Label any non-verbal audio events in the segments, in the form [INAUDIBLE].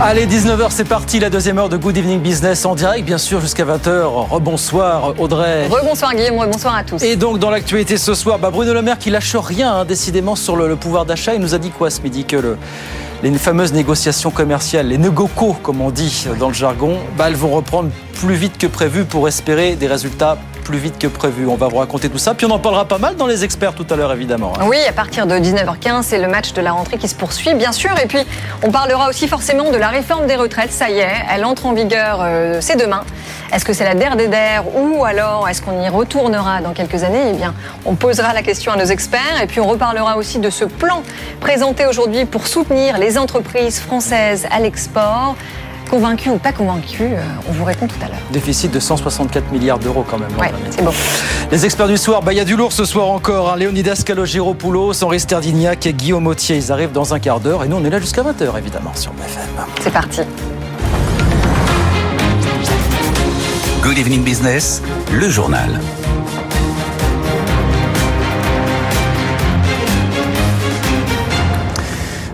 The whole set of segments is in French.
Allez, 19h, c'est parti, la deuxième heure de Good Evening Business en direct, bien sûr, jusqu'à 20h. Rebonsoir, Audrey. Rebonsoir, Guillaume, rebonsoir à tous. Et donc, dans l'actualité ce soir, bah, Bruno Le Maire qui lâche rien, hein, décidément, sur le, le pouvoir d'achat. Il nous a dit quoi ce midi Que le, les fameuses négociations commerciales, les negoco, comme on dit dans le jargon, bah, elles vont reprendre plus vite que prévu pour espérer des résultats plus vite que prévu. On va vous raconter tout ça. Puis on en parlera pas mal dans les experts tout à l'heure, évidemment. hein. Oui, à partir de 19h15, c'est le match de la rentrée qui se poursuit, bien sûr. Et puis, on parlera aussi forcément de la réforme des retraites. Ça y est, elle entre en vigueur, euh, c'est demain. Est-ce que c'est la der der ou alors est-ce qu'on y retournera dans quelques années? Eh bien, on posera la question à nos experts et puis on reparlera aussi de ce plan présenté aujourd'hui pour soutenir les entreprises françaises à l'export. Convaincus ou pas convaincus, euh, on vous répond tout à l'heure. Déficit de 164 milliards d'euros quand même. Ouais, hein, c'est bon. Les experts du soir, bah, il y a du lourd ce soir encore. Hein. Léonidas Calogero-Poulos, Henri Sterdignac et Guillaume Autier. Ils arrivent dans un quart d'heure et nous on est là jusqu'à 20h évidemment sur BFM. C'est parti. Good evening business, le journal.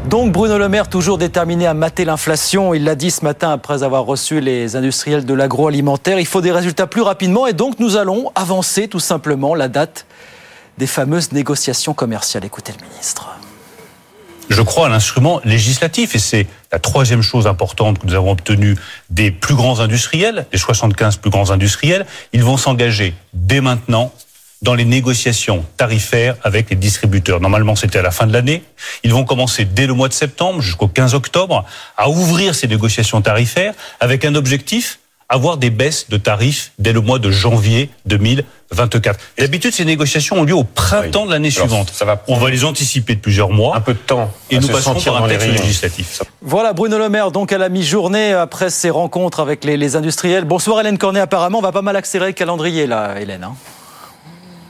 Donc Bruno Le Maire, toujours déterminé à mater l'inflation, il l'a dit ce matin après avoir reçu les industriels de l'agroalimentaire, il faut des résultats plus rapidement et donc nous allons avancer tout simplement la date des fameuses négociations commerciales. Écoutez le ministre. je crois à l'instrument législatif et c'est la troisième chose importante que nous avons obtenue des plus grands industriels, des 75 plus grands industriels. Ils vont s'engager dès maintenant dans les négociations tarifaires avec les distributeurs. Normalement, c'était à la fin de l'année. Ils vont commencer dès le mois de septembre jusqu'au 15 octobre à ouvrir ces négociations tarifaires avec un objectif avoir des baisses de tarifs dès le mois de janvier 2024. Et d'habitude, ces négociations ont lieu au printemps Oui. de l'année suivante. ça va On va les anticiper de plusieurs mois. Un peu de temps. Et nous se passerons par un texte rayons. législatif. Voilà Bruno Le Maire, donc à la mi-journée après ses rencontres avec les, les industriels. Bonsoir Hélène Cornet, apparemment on va pas mal accélérer le calendrier là Hélène. hein.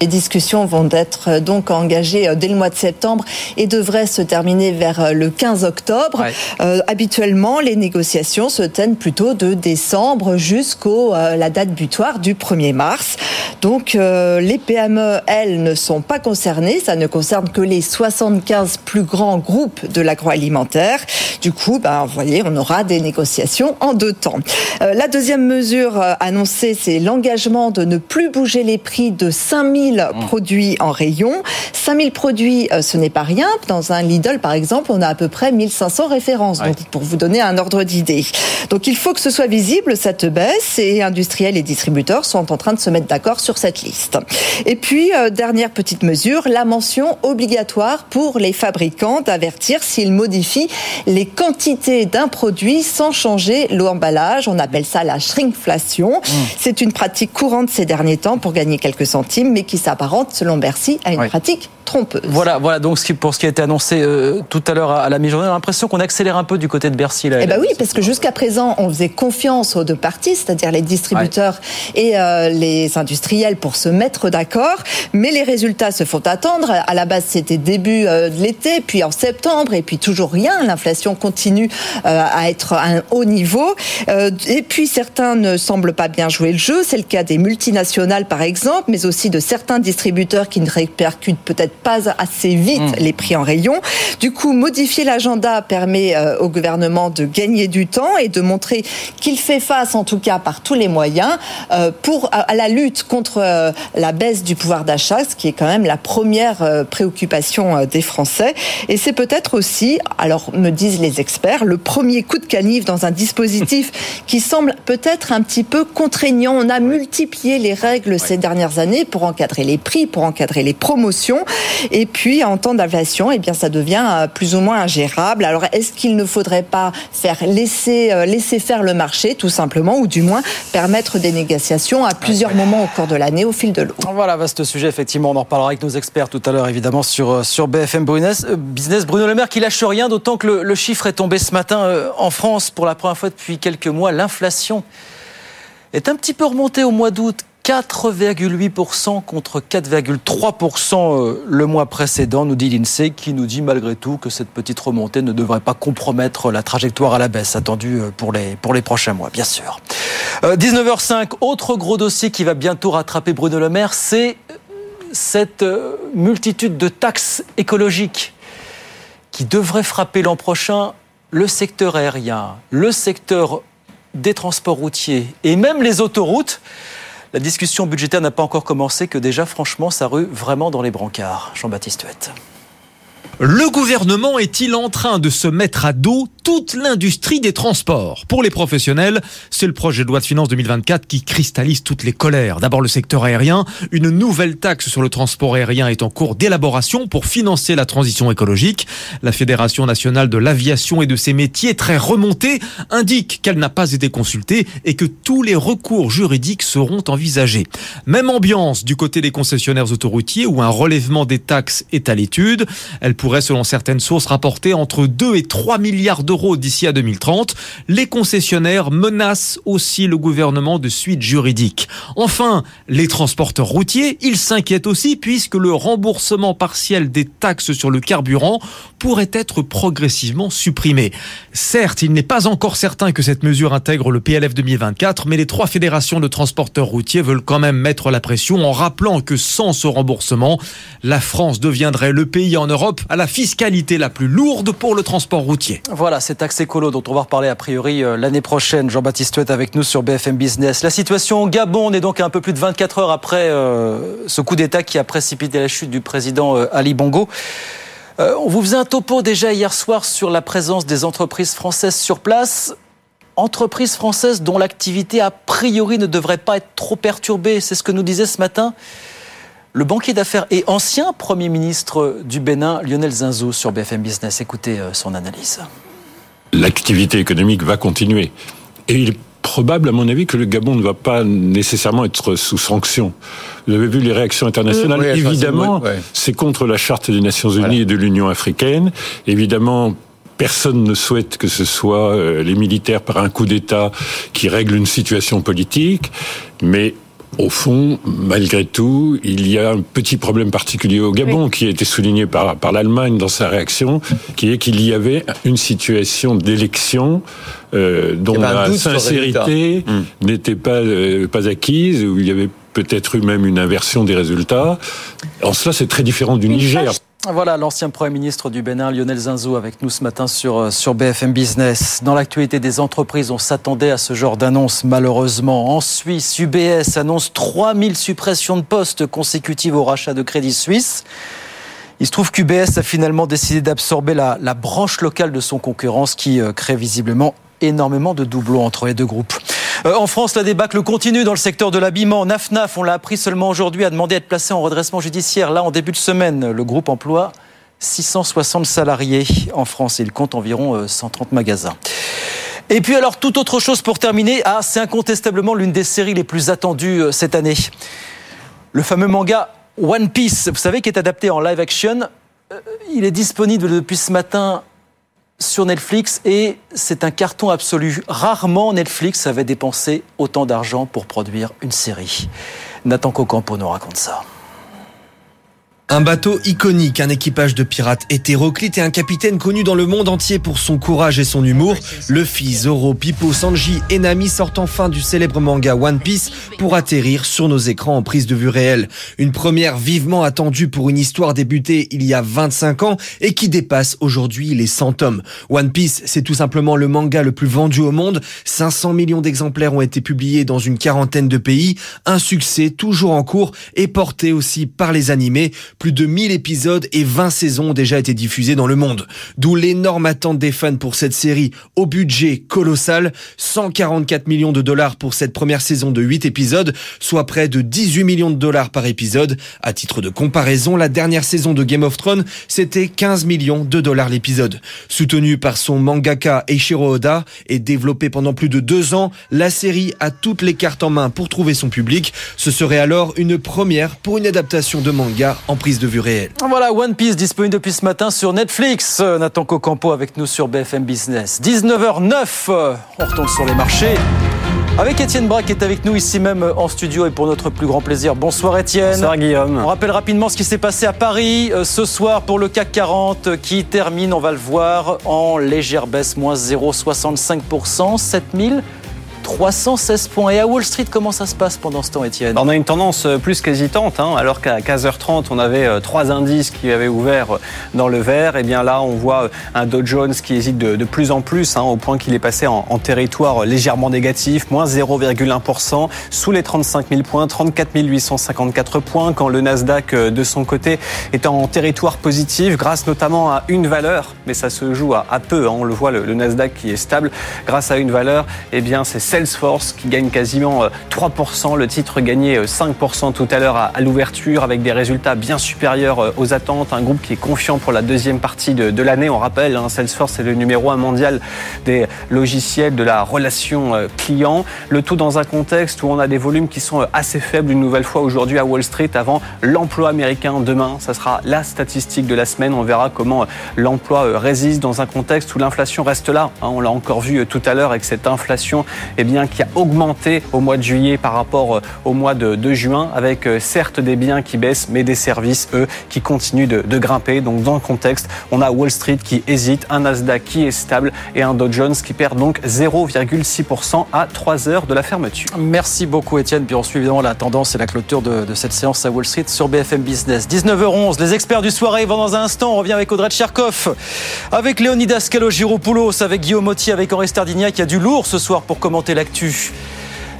Les discussions vont être euh, donc engagées euh, dès le mois de septembre et devraient se terminer vers euh, le 15 octobre. Ouais. Euh, habituellement, les négociations se tiennent plutôt de décembre jusqu'au euh, la date butoir du 1er mars. Donc euh, les PME, elles, ne sont pas concernées. Ça ne concerne que les 75 plus grands groupes de l'agroalimentaire. Du coup, ben, vous voyez, on aura des négociations en deux temps. La deuxième mesure annoncée, c'est l'engagement de ne plus bouger les prix de 5000 produits en rayon. 5000 produits, euh, ce n'est pas rien. Dans un Lidl, par exemple, on a à peu près 1500 références. Donc, pour vous donner un ordre d'idée. Donc, il faut que ce soit visible, cette baisse, et industriels et distributeurs sont en train de se mettre d'accord sur cette liste. Et puis, euh, dernière petite mesure, la mention obligatoire pour les fabricants d'avertir s'ils modifient les quantités d'un produit sans changer l'emballage. On appelle ça la shrinkflation. C'est une pratique courante ces derniers temps pour gagner quelques centimes, mais qui s'apparente, selon Bercy, à une Oui. pratique trompeuse. Voilà, voilà donc ce qui- pour ce qui a été annoncé euh, tout à l'heure à, la mi-journée, on a l'impression qu'on accélère un peu du côté de Bercy. Là, Eh ben Hélène. oui, parce que jusqu'à présent, on faisait confiance aux deux parties, c'est-à-dire les distributeurs et euh, les industriels, pour se mettre d'accord. Mais les résultats se font attendre. À la base, c'était début euh, de l'été, puis en septembre, et puis toujours rien. L'inflation continue euh, à être à un haut niveau. Euh, et puis certains ne semblent pas bien jouer le jeu. C'est le cas des multinationales, par exemple, mais aussi de certains distributeurs qui ne répercutent peut-être pas assez vite les prix en rayon. Du coup, modifier l'agenda permet euh, au gouvernement de gagner du temps et de montrer qu'il fait face, en tout cas par tous les moyens, euh, pour à, à la lutte contre euh, la baisse du pouvoir d'achat, ce qui est quand même la première euh, préoccupation euh, des Français. Et c'est peut-être aussi, alors me disent les experts, le premier coup de canif dans un dispositif [LAUGHS] qui semble peut-être un petit peu contraignant. On a multiplié les règles ces dernières années pour encadrer les prix, pour encadrer les promotions. Et puis, en temps d'inflation, eh bien, ça devient euh, plus ou moins ingérable. Alors, est-ce qu'il ne faudrait pas faire laisser, euh, laisser faire le marché, tout simplement, ou du moins permettre des négociations à plusieurs moments au cours de l'année au fil de l'eau? Voilà, vaste sujet, effectivement. On en reparlera avec nos experts tout à l'heure, évidemment, sur, euh, sur BFM Business. Bruno Le Maire qui lâche rien, d'autant que le, le chiffre est tombé ce matin en France pour la première fois depuis quelques mois. L'inflation est un petit peu remontée au mois d'août. 4,8% contre 4,3% euh, le mois précédent, nous dit l'INSEE, qui nous dit malgré tout que cette petite remontée ne devrait pas compromettre la trajectoire à la baisse attendue euh, pour les, pour les prochains mois, bien sûr. 19h05, euh, autre gros dossier qui va bientôt rattraper Bruno Le Maire, c'est cette multitude de taxes écologiques qui devraient frapper l'an prochain le secteur aérien, le secteur des transports routiers et même les autoroutes. La discussion budgétaire n'a pas encore commencé que déjà, franchement, ça rue vraiment dans les brancards. Jean-Baptiste Huette. Le gouvernement est-il en train de se mettre à dos toute l'industrie des transports? Pour les professionnels, c'est le projet de loi de finances 2024 qui cristallise toutes les colères. D'abord le secteur aérien, une nouvelle taxe sur le transport aérien est en cours d'élaboration pour financer la transition écologique. La Fédération nationale de l'aviation et de ses métiers, très remontée, indique qu'elle n'a pas été consultée et que tous les recours juridiques seront envisagés. Même ambiance du côté des concessionnaires autoroutiers où un relèvement des taxes est à l'étude. Elle selon certaines sources, rapporter entre 2 et 3 milliards d'euros d'ici à 2030. Les concessionnaires menacent aussi le gouvernement de suite juridique. Enfin, les transporteurs routiers, ils s'inquiètent aussi puisque le remboursement partiel des taxes sur le carburant pourrait être progressivement supprimé. Certes, il n'est pas encore certain que cette mesure intègre le PLF 2024, mais les trois fédérations de transporteurs routiers veulent quand même mettre la pression en rappelant que sans ce remboursement, la France deviendrait le pays en Europe à la fiscalité la plus lourde pour le transport routier. Voilà, cet axe écolo dont on va reparler a priori euh, l'année prochaine. Jean-Baptiste Huet avec nous sur BFM Business. La situation au Gabon, on est donc un peu plus de 24 heures après euh, ce coup d'État qui a précipité la chute du président euh, Ali Bongo. on vous faisait un topo déjà hier soir sur la présence des entreprises françaises sur place. Entreprises françaises dont l'activité a priori ne devrait pas être trop perturbée. C'est ce que nous disait ce matin le banquier d'affaires et ancien Premier ministre du Bénin, Lionel Zinzou, sur BFM Business. Écoutez euh, son analyse. L'activité économique va continuer. Et il est probable, à mon avis, que le Gabon ne va pas nécessairement être sous sanction. Vous avez vu les réactions internationales. Évidemment, c'est contre la Charte des Nations Unies et de l'Union africaine. Évidemment, personne ne souhaite que ce soit euh, les militaires par un coup d'État qui règlent une situation politique. Mais au fond, malgré tout, il y a un petit problème particulier au Gabon qui a été souligné par, par l'Allemagne dans sa réaction, qui est qu'il y avait une situation d'élection euh, dont la sincérité n'était pas, euh, pas acquise, où il y avait peut-être eu même une inversion des résultats. En cela, c'est très différent du Niger. Voilà l'ancien Premier ministre du Bénin, Lionel Zinzou, avec nous ce matin sur, euh, BFM Business. Dans l'actualité des entreprises, on s'attendait à ce genre d'annonce, malheureusement. En Suisse, UBS annonce 3000 suppressions de postes consécutives au rachat de Crédit Suisse. Il se trouve qu'UBS a finalement décidé d'absorber la, la branche locale de son concurrence qui euh, crée visiblement énormément de doublons entre les deux groupes. Euh, en France, la débâcle continue dans le secteur de l'habillement. NAFNAF, on l'a appris seulement aujourd'hui, a demandé à être placé en redressement judiciaire. Là, en début de semaine, le groupe emploie 660 salariés en France il compte environ 130 euh, magasins. Et puis alors, toute autre chose pour terminer. Ah, c'est incontestablement l'une des séries les plus attendues euh, cette année. Le fameux manga One Piece, vous savez, qui est adapté en live action. Il est disponible depuis ce matin sur Netflix et c'est un carton absolu. Rarement Netflix avait dépensé autant d'argent pour produire une série. Nathan Cocampo nous raconte ça. Un bateau iconique, un équipage de pirates hétéroclites et un capitaine connu dans le monde entier pour son courage et son humour. Luffy, Zoro, Pipo, Sanji et Nami sortent enfin du célèbre manga One Piece pour atterrir sur nos écrans en prise de vue réelle. Une première vivement attendue pour une histoire débutée il y a 25 ans et qui dépasse aujourd'hui les 100 tomes. One Piece, c'est tout simplement le manga le plus vendu au monde. 500 millions d'exemplaires ont été publiés dans une quarantaine de pays. Un succès toujours en cours et porté aussi par les animés. Plus de 1000 épisodes et 20 saisons ont déjà été diffusés dans le monde. D'où l'énorme attente des fans pour cette série au budget colossal. 144 millions de dollars pour cette première saison de 8 épisodes, soit près de 18 millions de dollars par épisode. À titre de comparaison, la dernière saison de Game of Thrones, c'était 15 millions de dollars l'épisode. Soutenu par son mangaka Eiichiro Oda et développé pendant plus de deux ans, la série a toutes les cartes en main pour trouver son public. Ce serait alors une première pour une adaptation de manga en de vue réelle. Voilà, One Piece disponible depuis ce matin sur Netflix. Nathan Cocampo avec nous sur BFM Business. 19h09, on retourne sur les marchés. Avec Étienne Braque qui est avec nous ici même en studio et pour notre plus grand plaisir. Bonsoir Étienne. Bonsoir Guillaume. On rappelle rapidement ce qui s'est passé à Paris euh, ce soir pour le CAC 40 qui termine, on va le voir, en légère baisse, moins 0,65%, 7000. 316 points. Et à Wall Street, comment ça se passe pendant ce temps, Étienne On a une tendance euh, plus qu'hésitante, hein, alors qu'à 15h30, on avait euh, trois indices qui avaient ouvert euh, dans le vert. Et bien là, on voit un Dow Jones qui hésite de, plus en plus, hein, au point qu'il est passé en, territoire légèrement négatif, moins 0,1%, sous les 35 000 points, 34 854 points, quand le Nasdaq, de son côté, est en territoire positif, grâce notamment à une valeur, mais ça se joue à, peu. Hein, on le voit, le, Nasdaq qui est stable, grâce à une valeur, eh bien, c'est Salesforce qui gagne quasiment 3%. Euh, le titre gagnait 5% euh, tout à l'heure à l'ouverture avec des résultats bien supérieurs euh, aux attentes. Un groupe qui est confiant pour la deuxième partie de, l'année. On rappelle, hein, Salesforce est le numéro un mondial des logiciels de la relation client. Le tout dans un contexte où on a des volumes qui sont assez faibles une nouvelle fois aujourd'hui à Wall Street avant l'emploi américain demain. Ça sera la statistique de la semaine. On verra comment l'emploi résiste dans un contexte où l'inflation reste là. Hein. On l'a encore vu tout à l'heure avec cette inflation eh qui a augmenté au mois de juillet par rapport euh, au mois de, juin, avec euh, certes des biens qui baissent, mais des services, eux, qui continuent de, grimper. Donc dans le contexte, on a Wall Street qui hésite, un Nasdaq qui est stable et un Dow Jones qui perd donc 0,6% à 3 heures de la fermeture. Merci beaucoup Étienne. Puis on suit évidemment la tendance et la clôture de, cette séance à Wall Street sur BFM Business. 19h11, les experts du soirée vont dans un instant. On revient avec Audrey Tcherkov, avec Léonidas Kalogiropoulos, avec Guillaume Motti, avec Henri Stardignac. qui a du lourd ce soir pour commenter l'actu.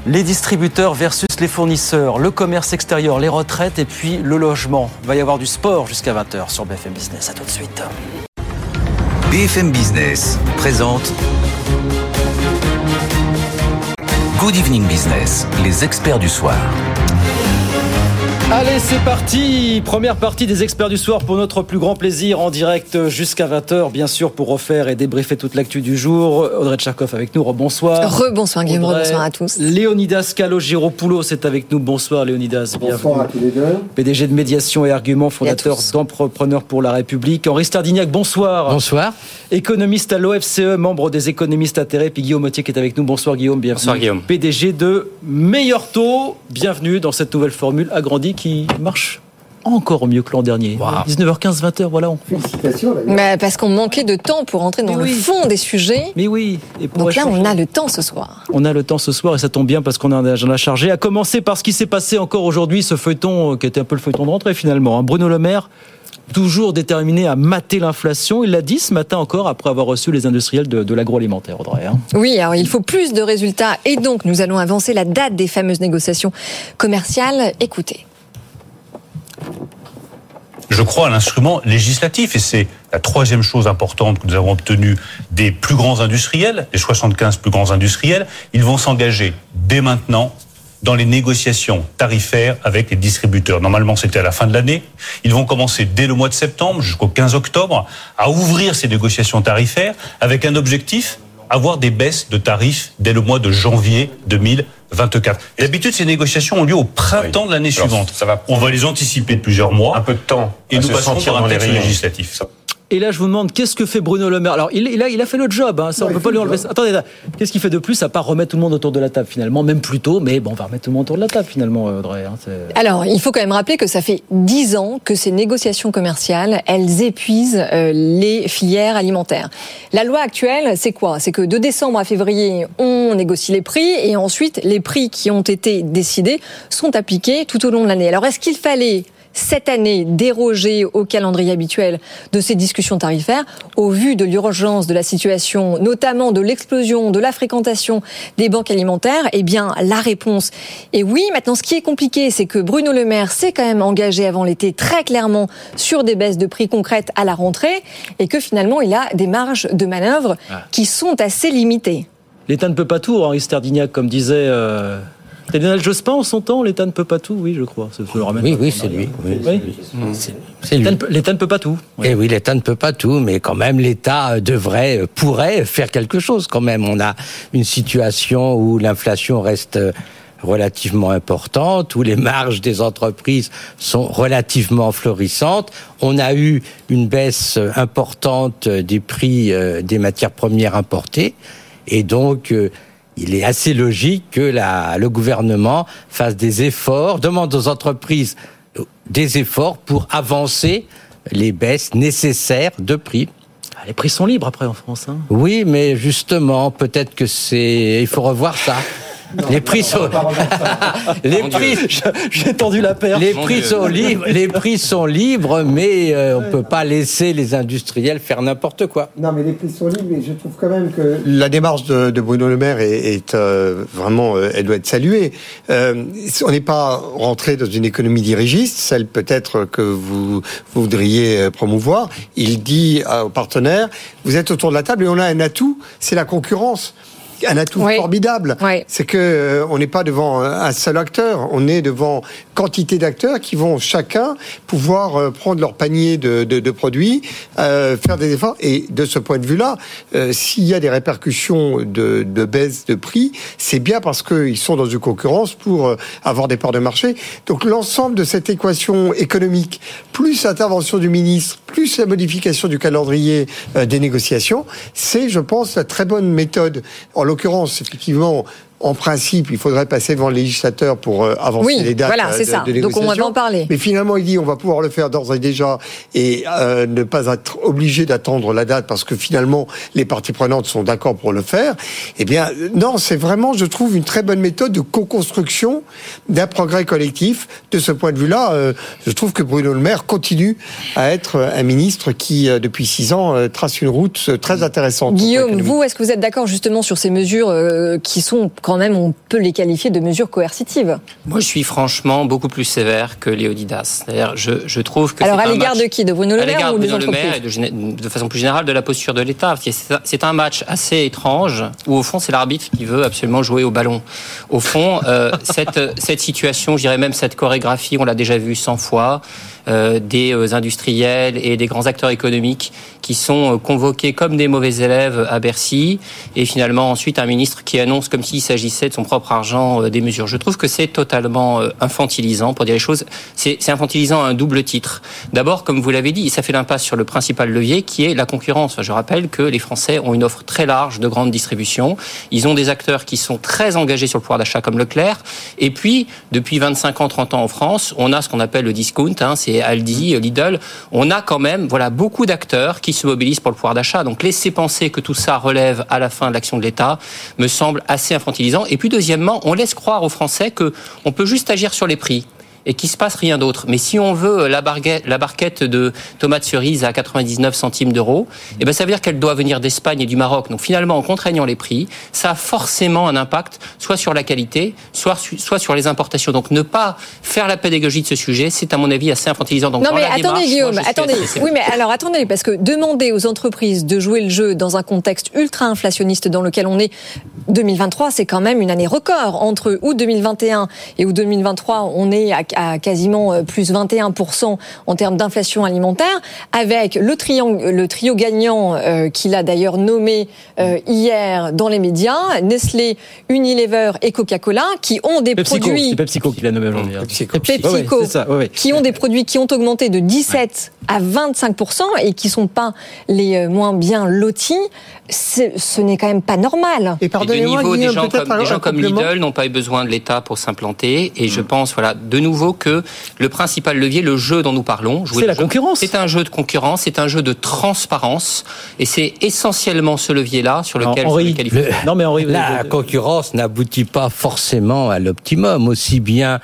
Les distributeurs versus les fournisseurs, le commerce extérieur, les retraites et puis le logement. Il va y avoir du sport jusqu'à 20h sur BFM Business. À tout de suite. BFM Business présente Good Evening Business, les experts du soir. Allez, c'est parti Première partie des experts du soir pour notre plus grand plaisir en direct jusqu'à 20h, bien sûr, pour refaire et débriefer toute l'actu du jour. Audrey Tcharkov avec nous, rebonsoir. Rebonsoir Guillaume, rebonsoir à tous. Léonidas Kalogiropoulos est avec nous. Bonsoir Léonidas, Bonsoir à tous les deux. PDG de Médiation et Arguments, fondateur d'Entrepreneurs pour la République. Henri Stardignac, bonsoir. Bonsoir. Économiste à l'OFCE, membre des économistes atterrés. Puis Guillaume Motier qui est avec nous. Bonsoir Guillaume, bienvenue. Bonsoir Guillaume. PDG de Meilleur Taux, bienvenue dans cette nouvelle formule agrandie qui marche encore mieux que l'an dernier. 19h15, 20h, voilà. Félicitations. Mais parce qu'on manquait de temps pour entrer dans le fond des sujets. Mais oui. Donc là, on a le temps ce soir. On a le temps ce soir et ça tombe bien parce qu'on a un agenda chargé. À commencer par ce qui s'est passé encore aujourd'hui, ce feuilleton euh, qui était un peu le feuilleton de rentrée finalement. Hein. Bruno Le Maire toujours déterminé à mater l'inflation. Il l'a dit ce matin encore après avoir reçu les industriels de, l'agroalimentaire, Audrey. Hein. Oui, alors il faut plus de résultats et donc nous allons avancer la date des fameuses négociations commerciales. Écoutez je crois à l'instrument législatif. Et c'est la troisième chose importante que nous avons obtenue des plus grands industriels, les 75 plus grands industriels. Ils vont s'engager dès maintenant dans les négociations tarifaires avec les distributeurs. Normalement, c'était à la fin de l'année. Ils vont commencer dès le mois de septembre jusqu'au 15 octobre à ouvrir ces négociations tarifaires avec un objectif, avoir des baisses de tarifs dès le mois de janvier 2020 24. D'habitude, ces négociations ont lieu au printemps de l'année suivante. On va les anticiper de plusieurs mois. Un peu de temps. Et nous passerons un texte législatif. Et là, je vous demande, qu'est-ce que fait Bruno Le Maire? Alors, il, il, a, il a fait le job, hein, ça, on peut pas lui enlever. Attendez, qu'est-ce qu'il fait de plus à part remettre tout le monde autour de la table finalement? Même plus tôt, mais bon, on va remettre tout le monde autour de la table finalement, Audrey. Hein, Alors, il faut quand même rappeler que ça fait dix ans que ces négociations commerciales, elles épuisent euh, les filières alimentaires. La loi actuelle, c'est quoi? C'est que de décembre à février, on négocie les prix et ensuite, les prix qui ont été décidés sont appliqués tout au long de l'année. Alors, est-ce qu'il fallait cette année déroger au calendrier habituel de ces discussions tarifaires au vu de l'urgence de la situation, notamment de l'explosion de la fréquentation des banques alimentaires Eh bien, la réponse est oui. Maintenant, ce qui est compliqué, c'est que Bruno Le Maire s'est quand même engagé avant l'été très clairement sur des baisses de prix concrètes à la rentrée et que finalement, il a des marges de manœuvre ah. qui sont assez limitées. L'État ne peut pas tout, Henri Sterdignac, comme disait... Euh, T'as Lionel Jospin en son temps, l'État ne peut pas tout, oui, je crois. oui, oui, c'est lui. L'État ne peut pas tout. Oui. Eh oui, l'État ne peut pas tout, mais quand même, l'État euh, devrait, euh, pourrait faire quelque chose quand même. On a une situation où l'inflation reste euh, relativement importante, où les marges des entreprises sont relativement florissantes. On a eu une baisse importante des prix des matières premières importées. Et donc, il est assez logique que la, le gouvernement fasse des efforts, demande aux entreprises euh, des efforts pour avancer les baisses nécessaires de prix. Ah, les prix sont libres après en France. Hein. Oui, mais justement, peut-être que c'est. Il faut revoir ça les prix sont [LAUGHS] les prix j'ai tendu la paire. Les prix sont libres, les prix sont libres mais euh, on peut pas laisser les industriels faire n'importe quoi. Non mais les prix sont libres mais je trouve quand même que la démarche de, de Bruno Le Maire est, est euh, vraiment euh, elle doit être saluée. on n'est pas rentré dans une économie dirigiste, celle peut-être que vous, vous voudriez promouvoir. Il dit aux partenaires vous êtes autour de la table et on a un atout, c'est la concurrence un atout formidable. C'est que euh, on n'est pas devant un seul acteur, on est devant quantité d'acteurs qui vont chacun pouvoir euh, prendre leur panier de, de, de produits, euh, faire des efforts. Et de ce point de vue-là, s'il y a des répercussions de, de baisse de prix, c'est bien parce qu'ils sont dans une concurrence pour avoir des parts de marché. Donc l'ensemble de cette équation économique, plus l'intervention du ministre, plus la modification du calendrier des négociations, c'est, je pense, la très bonne méthode. En l'occurrence, effectivement, en principe, il faudrait passer devant le législateur pour euh, avancer les dates voilà, euh, de, ça. de Donc on va en parler. Mais finalement, il dit on va pouvoir le faire d'ores et déjà et euh, ne pas être obligé d'attendre la date parce que finalement les parties prenantes sont d'accord pour le faire. Eh bien, non, c'est vraiment, je trouve, une très bonne méthode de co-construction d'un progrès collectif. De ce point de vue-là, euh, je trouve que Bruno Le Maire continue à être un ministre qui, euh, depuis six ans, trace une route très intéressante. Guillaume, vous, est-ce que vous êtes d'accord justement sur ces mesures qui sont quand même, on peut les qualifier de mesures coercitives. Moi, je suis franchement beaucoup plus sévère que Léonidas. C'est-à-dire, je, je trouve que. Alors, à l'égard de qui? De Bruno Le Maire ou des entreprises? et de, de, façon plus générale de la posture de l'État. C'est un match assez étrange où, au fond, c'est l'arbitre qui veut absolument jouer au ballon. Au fond, euh, [LAUGHS] cette, cette situation, je dirais même cette chorégraphie, on l'a déjà vu 100 fois. Euh, des euh, industriels et des grands acteurs économiques qui sont euh, convoqués comme des mauvais élèves à Bercy, et finalement ensuite un ministre qui annonce comme s'il s'agissait de son propre argent des mesures. Je trouve que c'est totalement infantilisant pour dire les choses. C'est infantilisant à un double titre. D'abord, comme vous l'avez dit, ça fait l'impasse sur le principal levier qui est la concurrence. Je rappelle que les Français ont une offre très large de grande distribution. Ils ont des acteurs qui sont très engagés sur le pouvoir d'achat comme Leclerc. Et puis, depuis 25 ans, 30 ans en France, on a ce qu'on appelle le discount. Hein, c'est Aldi, Lidl, on a quand même voilà beaucoup d'acteurs qui se mobilisent pour le pouvoir d'achat. Donc laisser penser que tout ça relève à la fin de l'action de l'État me semble assez infantilisant. Et puis deuxièmement, on laisse croire aux Français que on peut juste agir sur les prix et qu'il se passe rien d'autre. Mais si on veut la, barquette, la barquette de tomates cerises à 99 centimes d'euros, eh ben ça veut dire qu'elle doit venir d'Espagne et du Maroc. Donc finalement, en contraignant les prix, ça a forcément un impact soit sur la qualité, soit, soit sur les importations. Donc ne pas faire la pédagogie de ce sujet, c'est à mon avis assez infantilisant. Donc, non mais attendez Guillaume, attendez. Oui mais alors attendez, parce que demander aux entreprises de jouer le jeu dans un contexte ultra inflationniste dans lequel on est 2023, c'est quand même une année record. Entre août 2021 et août 2023, on est à à quasiment euh, plus 21% en termes d'inflation alimentaire, avec le, triangle, le trio gagnant euh, qu'il a d'ailleurs nommé euh, hier dans les médias, Nestlé, Unilever et Coca-Cola, qui ont des produits... C'est PepsiCo qui l'a nommé aujourd'hui. Hein. PepsiCo, PepsiCo qui ont des produits qui ont augmenté de 17 à 25% et qui sont pas les moins bien lotis ce n'est quand même pas normal. Et, niveau, des gens comme, des gens comme Lidl n'ont pas eu besoin de l'État pour s'implanter. Et je mm. pense, voilà, de nouveau que le principal levier, le jeu dont nous parlons, c'est la concurrence. C'est un jeu de concurrence, c'est un jeu de transparence, et c'est essentiellement ce levier-là sur lequel non, Henri, non mais Henri, la concurrence n'aboutit pas forcément à l'optimum, aussi bien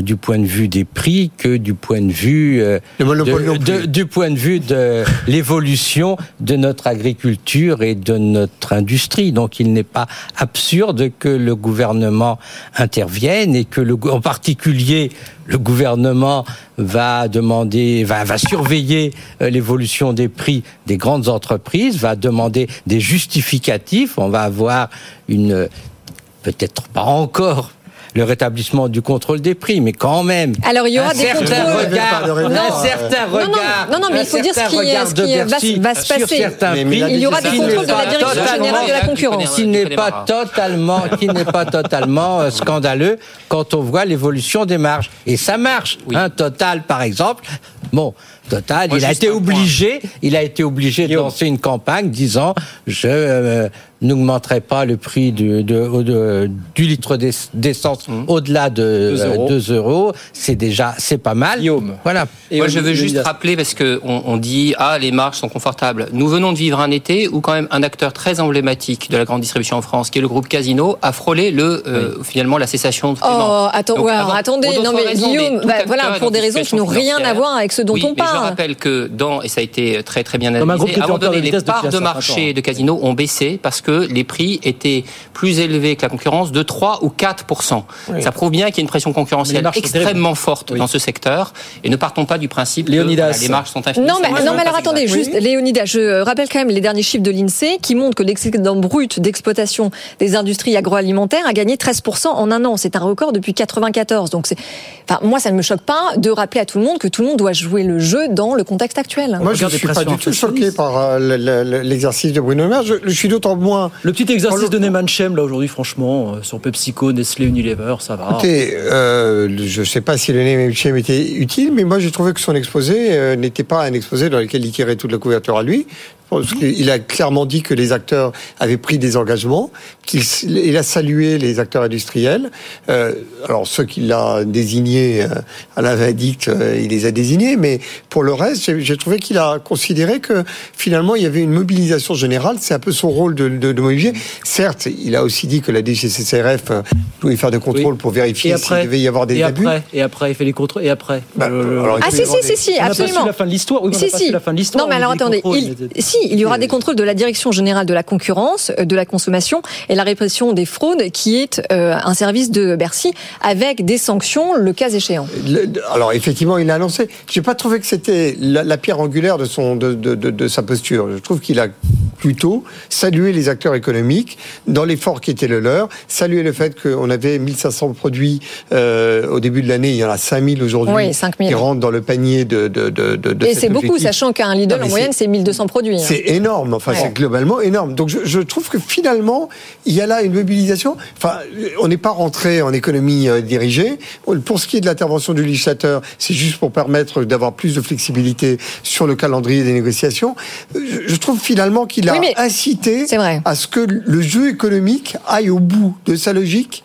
du point de vue des prix que du point de vue euh, de, du point de vue de [LAUGHS] l'évolution de notre agriculture et de notre industrie. Donc il n'est pas absurde que le gouvernement intervienne et que le, en particulier le gouvernement va demander, va, va surveiller euh, l'évolution des prix des grandes entreprises, va demander des justificatifs. On va avoir une peut-être pas encore le rétablissement du contrôle des prix, mais quand même. Alors il y aura des certain regard, non, un certain regard. Non, non, mais il faut dire ce qui, va, se passer. il y aura des contrôles de la direction générale de la concurrence. Qui n'est pas totalement, qui n'est pas totalement euh, scandaleux quand on voit l'évolution des marges. Et ça marche. Un Total, par exemple. Bon, Total. il a été obligé, il a été obligé de lancer une campagne disant je euh, n'augmenterai pas le prix du, de, du litre d'essence mmh. au-delà de 2 euh, euros. C'est déjà, c'est pas mal. Voilà. Et Moi, je veux juste rappeler parce que on, dit ah les marges sont confortables. Nous venons de vivre un été où quand même un acteur très emblématique de la grande distribution en France, qui est le groupe Casino, a frôlé le euh, finalement la cessation de paiement. Oh, attends, attendez, non mais Guillaume, bah, voilà pour des raisons qui n'ont rien à voir avec ce dont on parle. Je rappelle que dans et ça a été très très bien analysé, à un moment donné, les parts de marché de Casino ont baissé parce que les prix étaient plus élevés que la concurrence de 3 ou 4% Ça prouve bien qu'il y a une pression concurrentielle extrêmement forte dans ce secteur. Et ne partons pas du principe que les marges sont infinies. Non, mais, non, mais alors attendez, juste, Léonidas, je rappelle quand même les derniers chiffres de l'INSEE qui montrent que l'excédent brut d'exploitation des industries agroalimentaires a gagné 13 en un an. C'est un record depuis 94. Donc, enfin, moi, ça ne me choque pas de rappeler à tout le monde que tout le monde doit jouer le jeu dans le contexte actuel. Moi, je ne suis pas du tout choqué par euh, l'exercice de Bruno Le Maire. Je, suis d'autant moins petit exercice de Neyman Chem, là, aujourd'hui, franchement, euh, sur PepsiCo, Nestlé, Unilever, ça va. Écoutez, euh, je ne sais pas si le Neyman Chem était utile, mais moi, j'ai trouvé que son exposé euh, n'était pas un exposé dans lequel il tirait toute la couverture à lui. Il a clairement dit que les acteurs avaient pris des engagements, qu'il a salué les acteurs industriels. Euh, alors ceux qu'il a désignés, euh, à la vindicte, euh, il les a désignés, mais pour le reste, j'ai trouvé qu'il a considéré que finalement il y avait une mobilisation générale. C'est un peu son rôle de, de, de, mobiliser. Certes, il a aussi dit que la DGCCRF pouvait faire des contrôles pour vérifier s'il devait y avoir des et abus. Après, et après, il fait les contrôles. Et après bah, Ah si, si, si, si, absolument. On la fin de l'histoire. Oui, si, si. la fin de l'histoire. Non, mais alors attendez. Si, il y aura des contrôles de la Direction générale de la concurrence, euh, de la consommation et la répression des fraudes, qui est euh, un service de Bercy, avec des sanctions le cas échéant. alors effectivement, il a annoncé. J'ai pas trouvé que c'était la, pierre angulaire de son de, de, de, sa posture. Je trouve qu'il a plutôt salué les acteurs économiques dans l'effort qui était le leur, salué le fait qu'on avait 1500 produits euh, au début de l'année, il y en a 5000 aujourd'hui oui, qui rentrent dans le panier de. de, de, de et c'est beaucoup, sachant qu'un Lidl en moyenne c'est 1200 produits. C'est énorme, enfin c'est globalement énorme. Donc je, je, trouve que finalement il y a là une mobilisation. Enfin, on n'est pas rentré en économie euh, dirigée. Pour ce qui est de l'intervention du législateur, c'est juste pour permettre d'avoir plus de flexibilité sur le calendrier des négociations. Je, je trouve finalement qu'il a incité à ce que le jeu économique aille au bout de sa logique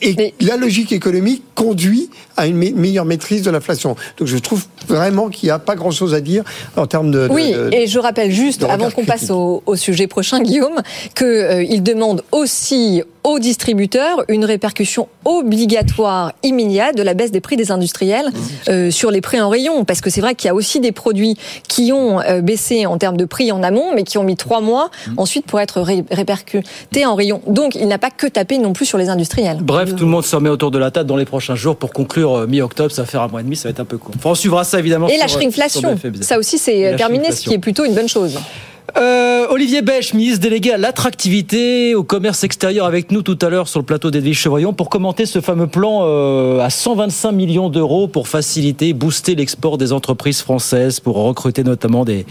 et la logique économique conduit à une meilleure maîtrise de l'inflation. Donc je trouve vraiment qu'il n'y a pas grand-chose à dire en termes de... Oui, et je rappelle juste, avant qu'on passe au, sujet prochain, Guillaume, qu'il euh, demande aussi aux distributeurs une répercussion obligatoire immédiate de la baisse des prix des industriels euh, sur les prix en rayon. Parce que c'est vrai qu'il y a aussi des produits qui ont euh, baissé en termes de prix en amont, mais qui ont mis trois mois mmh. ensuite pour être répercutés en rayon. Donc il n'a pas que tapé non plus sur les industriels. Bref, tout le monde se remet autour de la table dans les prochains jours pour conclure euh, mi-octobre. Ça va faire un mois et demi, ça va être un peu court. Enfin, on suivra ça évidemment. Et la shrinkflation, ça aussi c'est terminé, ce qui est plutôt une bonne chose. Euh, Olivier Bech, ministre délégué à l'attractivité, au commerce extérieur, avec nous tout à l'heure sur le plateau d'Edwige Chevrillon pour commenter ce fameux plan euh, à 125 millions d'euros pour faciliter, booster l'export des entreprises françaises, pour recruter notamment des,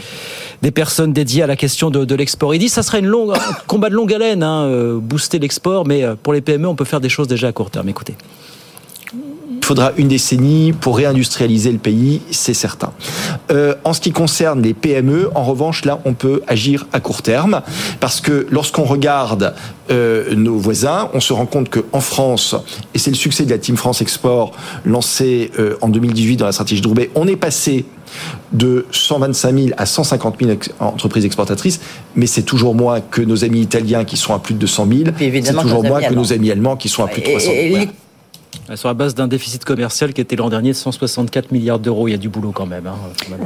des personnes dédiées à la question de, l'export. Il dit ça sera une longue, un combat de longue haleine, hein, euh, booster l'export, mais pour les PME, on peut faire des choses déjà à court terme. Écoutez. Il faudra une décennie pour réindustrialiser le pays, c'est certain. Euh, en ce qui concerne les PME, en revanche, là, on peut agir à court terme, parce que lorsqu'on regarde euh, nos voisins, on se rend compte qu'en France, et c'est le succès de la Team France Export lancée euh, en 2018 dans la stratégie de Roubaix, on est passé de 125 000 à 150 000 entreprises exportatrices, mais c'est toujours moins que nos amis italiens qui sont à plus de 200 000, c'est toujours moins que nos amis allemands qui sont à plus de 300 000 sur la base d'un déficit commercial qui était l'an dernier de 164 milliards d'euros. Il y a du boulot quand même. Hein,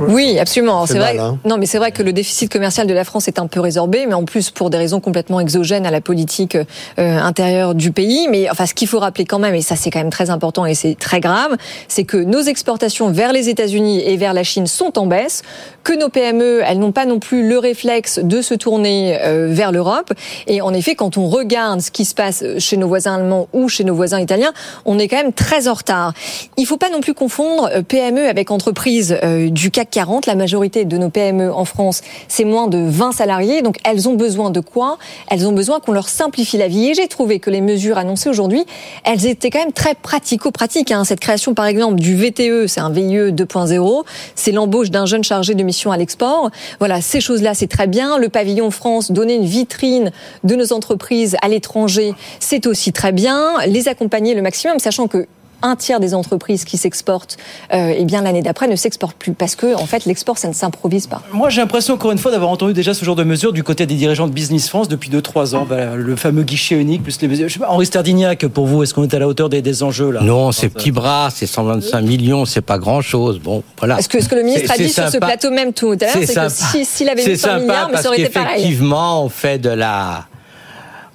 oui, absolument. C'est vrai. Hein. Non, mais c'est vrai que le déficit commercial de la France est un peu résorbé, mais en plus pour des raisons complètement exogènes à la politique euh, intérieure du pays. Mais enfin, ce qu'il faut rappeler quand même, et ça c'est quand même très important et c'est très grave, c'est que nos exportations vers les États-Unis et vers la Chine sont en baisse, que nos PME, elles n'ont pas non plus le réflexe de se tourner euh, vers l'Europe. Et en effet, quand on regarde ce qui se passe chez nos voisins allemands ou chez nos voisins italiens, on est quand même très en retard. Il ne faut pas non plus confondre euh, PME avec entreprise euh, du CAC 40. La majorité de nos PME en France, c'est moins de 20 salariés. Donc elles ont besoin de quoi? Elles ont besoin qu'on leur simplifie la vie. Et j'ai trouvé que les mesures annoncées aujourd'hui, elles étaient quand même très pratico-pratiques. Hein. Cette création, par exemple, du VTE, c'est un VIE 2.0, c'est l'embauche d'un jeune chargé de mission à l'export. Voilà, ces choses-là, c'est très bien. Le pavillon France, donner une vitrine de nos entreprises à l'étranger, c'est aussi très bien. Les accompagner le maximum, sachant que un tiers des entreprises qui s'exportent, euh, eh bien l'année d'après ne s'exportent plus parce que en fait l'export ça ne s'improvise pas. Moi j'ai l'impression encore une fois d'avoir entendu déjà ce genre de mesures du côté des dirigeants de Business France depuis 2-3 ans. le fameux guichet unique plus les mesures. Je sais pas, Henri Sterdignac, pour vous, est-ce qu'on est à la hauteur des, enjeux là? Non, c'est petit bras, c'est 125 millions, c'est pas grand chose. Bon, voilà. Est-ce que ce que le ministre a dit sur ce plateau même tout à l'heure, c'est que s'il avait mis 100 milliards, mais ça aurait été pareil. Effectivement, on fait de la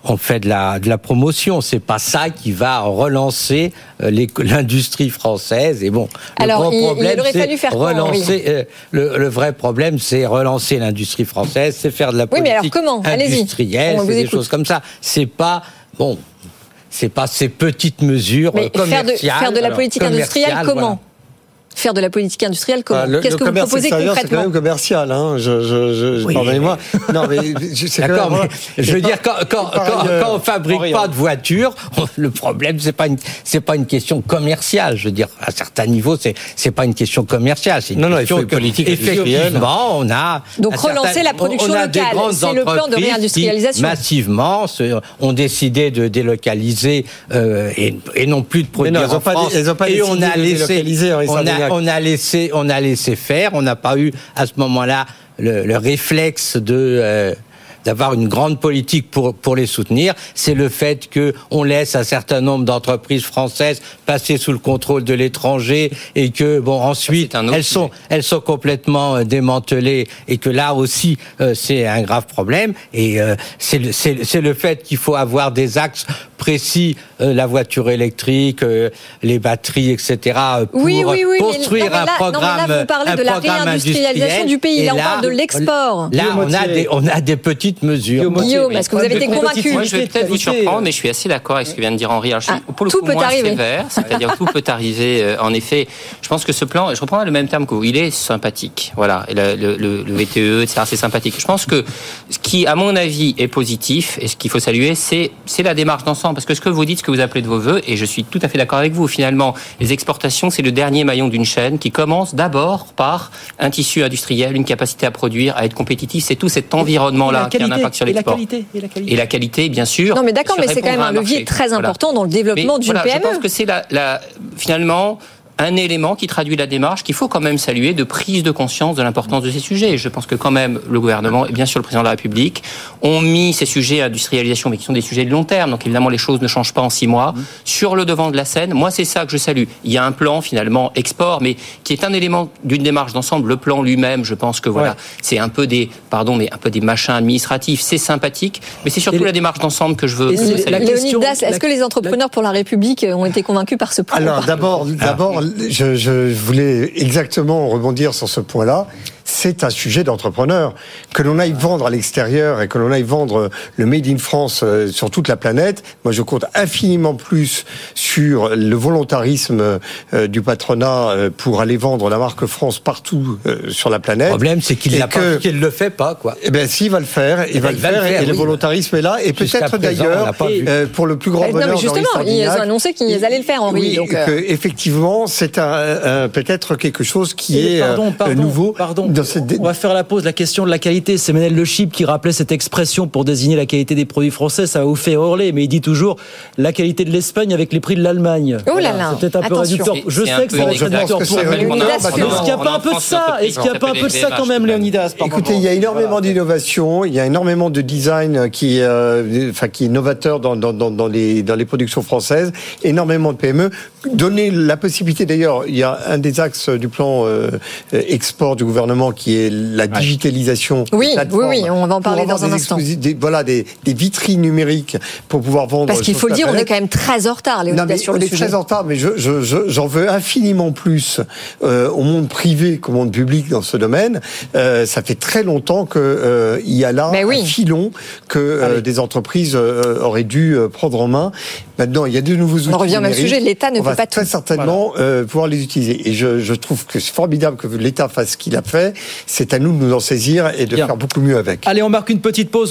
on fait de la, de la promotion. C'est pas ça qui va relancer euh, [LAUGHS] l'industrie française. Et bon, le Alors, problème, il, faire relancer. Euh, le, vrai problème, c'est relancer l'industrie française, c'est faire de la politique oui, mais alors comment? Industrielle, c'est des choses comme ça. C'est pas bon. C'est pas ces petites mesures mais commerciales. Faire de, faire de la politique industrielle, comment? Faire de la politique industrielle comment ah, Qu'est-ce que vous proposez concrètement C'est quand même commercial, hein. Je, je, je pardonnez-moi. [LAUGHS] Non, mais d'accord. Mais je veux dire, quand, quand, quand, quand on fabrique pas de voitures, [LAUGHS] le problème c'est pas une c'est pas une question commerciale. Je veux dire, à certains niveaux, c'est c'est pas une question commerciale, c'est une non, question non, politique. Effectivement, on a donc relancer la production locale. C'est le plan de réindustrialisation. Massivement, ont décidé de délocaliser euh, et, et, non plus de produire en France. Pas, pas et on a laissé, on a on a laissé, on a laissé faire. On n'a pas eu à ce moment-là le, réflexe de euh, d'avoir une grande politique pour pour les soutenir, c'est le fait que on laisse un certain nombre d'entreprises françaises passer sous le contrôle de l'étranger et que bon ensuite elles sont elles sont complètement euh, démantelées et que là aussi euh, c'est un grave problème. Et euh, c'est le, c'est le fait qu'il faut avoir des axes précis la voiture électrique les batteries etc pour oui, oui, oui, construire un programme non, mais là, vous parlez de la réindustrialisation du pays. là, on parle de l'export là on a des on a des petites mesure. Guillaume, est-ce que vous avez été convaincu Moi, je vais peut-être vous surprendre, mais je suis assez d'accord avec ce que vient de dire Henri. Alors, je suis ah, pour le coup moins sévère, c'est-à-dire tout peut arriver. Euh, en effet, je pense que ce plan, je reprends le même terme que vous, il est sympathique. Voilà, le, le, le VTE, etc., c'est sympathique. Je pense que ce qui, à mon avis, est positif et ce qu'il faut saluer, c'est c'est la démarche d'ensemble. Parce que ce que vous dites, ce que vous appelez de vos voeux, et je suis tout à fait d'accord avec vous. Finalement, les exportations, c'est le dernier maillon d'une chaîne qui commence d'abord par un tissu industriel, une capacité à produire, à être compétitif. C'est tout cet environnement-là un impact sur l'export. Et, la qualité, bien sûr. Non, mais d'accord, mais c'est quand même un levier très important dans le développement d'une PME. Je pense que c'est la, la, finalement un élément qui traduit la démarche qu'il faut quand même saluer de prise de conscience de l'importance de ces sujets. Je pense que quand même le gouvernement et bien sûr le président de la République ont mis ces sujets industrialisation, mais qui sont des sujets de long terme. Donc évidemment les choses ne changent pas en six mois. Mmh. Sur le devant de la scène, moi c'est ça que je salue. Il y a un plan finalement export, mais qui est un élément d'une démarche d'ensemble. Le plan lui-même, je pense que voilà, c'est un peu des, pardon, mais un peu des machins administratifs. C'est sympathique, mais c'est surtout la démarche d'ensemble que je veux. Léonidas, est-ce que les entrepreneurs pour la République ont été convaincus par ce plan Alors d'abord, d'abord je, voulais exactement rebondir sur ce point-là c'est un sujet d'entrepreneur. Que l'on aille vendre à l'extérieur et que l'on aille vendre le Made in France euh, sur toute la planète, moi je compte infiniment plus sur le volontarisme euh, du patronat euh, pour aller vendre la marque France partout sur la planète. Le problème, c'est qu'il ne le fait pas, quoi. Eh ben, s'il va le faire, il, eh va, ben, le faire, et le volontarisme est là. Et peut-être d'ailleurs, pour le plus grand bonheur non, mais justement, ils ont annoncé qu'ils allaient le faire, Henri. Oui, donc, effectivement, c'est un, peut-être quelque chose qui est pardon, nouveau. Pardon. On va faire la pause. La question de la qualité, c'est Menel Le Chip qui rappelait cette expression pour désigner la qualité des produits français. Ça va vous faire hurler, mais il dit toujours la qualité de l'Espagne avec les prix de l'Allemagne. Oh là là. C'est peut-être un peu réducteur. Je sais que c'est réducteur pour Est-ce qu'il n'y a pas un peu de ça Est-ce qu'il n'y a pas un peu de ça quand même, Léonidas Écoutez, il y a énormément d'innovation, il y a énormément de design qui, euh, enfin, qui est novateur dans, dans, dans, les, dans les productions françaises, énormément de PME. Donner la possibilité, d'ailleurs, il y a un des axes du plan euh, export du gouvernement important qui est la digitalisation. Oui, oui, oui, on va en parler dans un instant. Des, voilà, des, des, vitrines numériques pour pouvoir vendre. Parce qu'il faut le dire, on est quand même très en retard, les sur on le est très en retard, mais j'en je, je, veux infiniment plus euh, au monde privé qu'au monde public dans ce domaine. Euh, ça fait très longtemps qu'il euh, y a là un filon que euh, des entreprises euh, auraient dû euh, prendre en main. Maintenant, il y a de nouveaux outils. On revient au même sujet, l'État ne peut pas très certainement euh, pouvoir les utiliser. Et je, je trouve que c'est formidable que l'État fasse ce qu'il a fait. C'est à nous de nous en saisir et de faire beaucoup mieux avec. Allez, on marque une petite pause.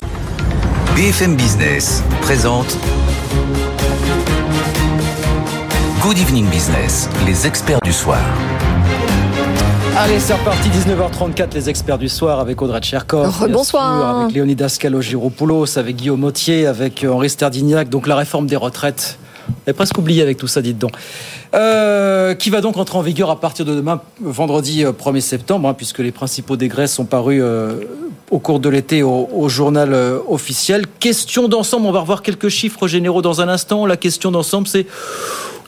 BFM Business présente Good Evening Business, les experts du soir. Allez, c'est reparti, 19h34, les experts du soir avec Audrey Tcherkov. Bonsoir. avec Léonidas Calogéropoulos, avec Guillaume Autier, avec Henri Sterdignac. Donc la réforme des retraites. On presque oublié avec tout ça, dites donc. Euh, qui va donc entrer en vigueur à partir de demain, vendredi 1er euh, septembre, hein, puisque les principaux décrets sont parus euh, au cours de l'été au, journal officiel. Question d'ensemble, on va revoir quelques chiffres généraux dans un instant. La question d'ensemble, c'est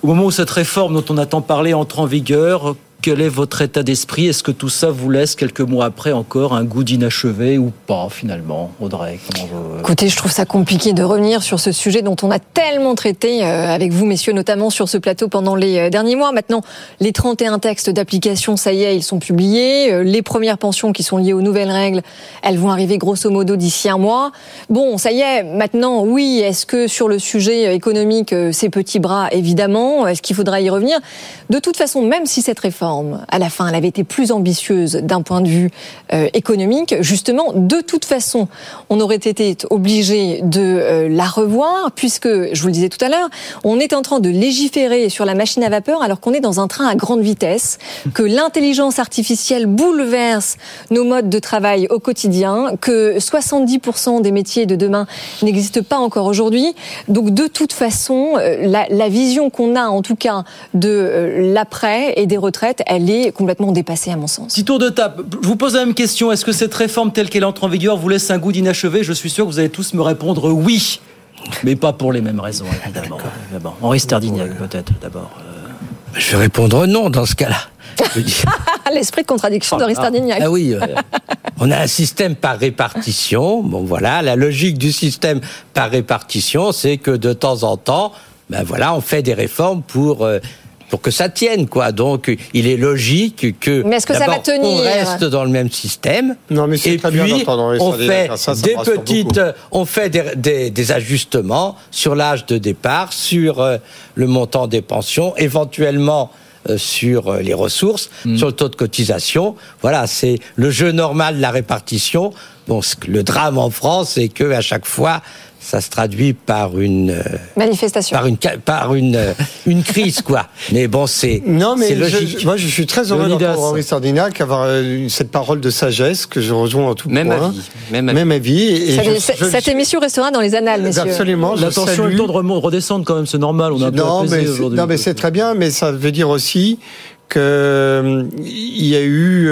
au moment où cette réforme dont on attend parler entre en vigueur, quel est votre état d'esprit? Est-ce que tout ça vous laisse quelques mois après encore un goût d'inachevé ou pas finalement, Audrey Écoutez, je trouve ça compliqué de revenir sur ce sujet dont on a tellement traité euh, avec vous, messieurs, notamment sur ce plateau pendant les euh, derniers mois. Maintenant, les 31 textes d'application, ça y est, ils sont publiés. Euh, les premières pensions qui sont liées aux nouvelles règles, elles vont arriver grosso modo d'ici un mois. Bon, ça y est, maintenant, oui, est-ce que sur le sujet économique, ces petits bras, évidemment, est-ce qu'il faudra y revenir? De toute façon, même si cette réforme à la fin, elle avait été plus ambitieuse d'un point de vue euh, économique. Justement, de toute façon, on aurait été obligé de euh, la revoir, puisque, je vous le disais tout à l'heure, on est en train de légiférer sur la machine à vapeur alors qu'on est dans un train à grande vitesse, [LAUGHS] que l'intelligence artificielle bouleverse nos modes de travail au quotidien, que 70% des métiers de demain n'existent pas encore aujourd'hui. Donc, de toute façon, euh, la, la vision qu'on a, en tout cas, de l'après et des retraites, elle est complètement dépassée à mon sens. Petit tour de table. Je vous pose la même question. Est-ce que cette réforme telle qu'elle entre en vigueur vous laisse un goût d'inachevé? Je suis sûr que vous allez tous me répondre oui. Mais pas pour les mêmes raisons, évidemment. Henri Sterdignac, peut-être, d'abord. Euh. Je vais répondre non dans ce cas-là. [LAUGHS] L'esprit de contradiction d'Henri Sterdignac. Ah oui, [LAUGHS] on a un système par répartition. Bon, voilà, la logique du système par répartition, c'est que de temps en temps, ben voilà, on fait des réformes pour euh, pour que ça tienne, quoi. Donc, il est logique que, mais est-ce que ça va tenir on reste dans le même système. Non, mais c'est très bien on fait des petites, on fait des, des, ajustements sur l'âge de départ, sur euh, le montant des pensions, éventuellement euh, sur euh, les ressources, mm. sur le taux de cotisation. Voilà, c'est le jeu normal de la répartition. Bon, le drame en France, c'est que à chaque fois, ça se traduit par une euh, manifestation, par une par une euh, une crise quoi. Mais bon, c'est non mais logique. moi je suis très heureux d'entendre Henri Sardinac avoir euh, cette parole de sagesse que je rejoins en tout même point. Avis. Même avis. Même avis. Et cette émission restera dans les annales, messieurs. Absolument. L'attention est le temps de redescendre quand même, c'est normal. On a non, mais non mais c'est très bien, mais ça veut dire aussi qu'il y a eu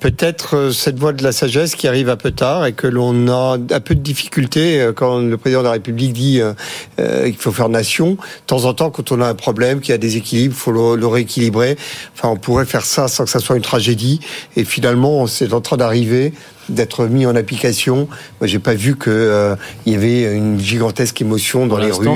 peut-être euh, cette voie de la sagesse qui arrive un peu tard et que l'on a un peu de difficulté euh, quand le président de la République dit euh, qu'il faut faire nation. De temps en temps, quand on a un problème, qu'il y a des équilibres, il faut le, rééquilibrer. Enfin, on pourrait faire ça sans que ça soit une tragédie. Et finalement, c'est en train d'arriver d'être mis en application. Moi, j'ai pas vu que euh, il y avait une gigantesque émotion dans les rues.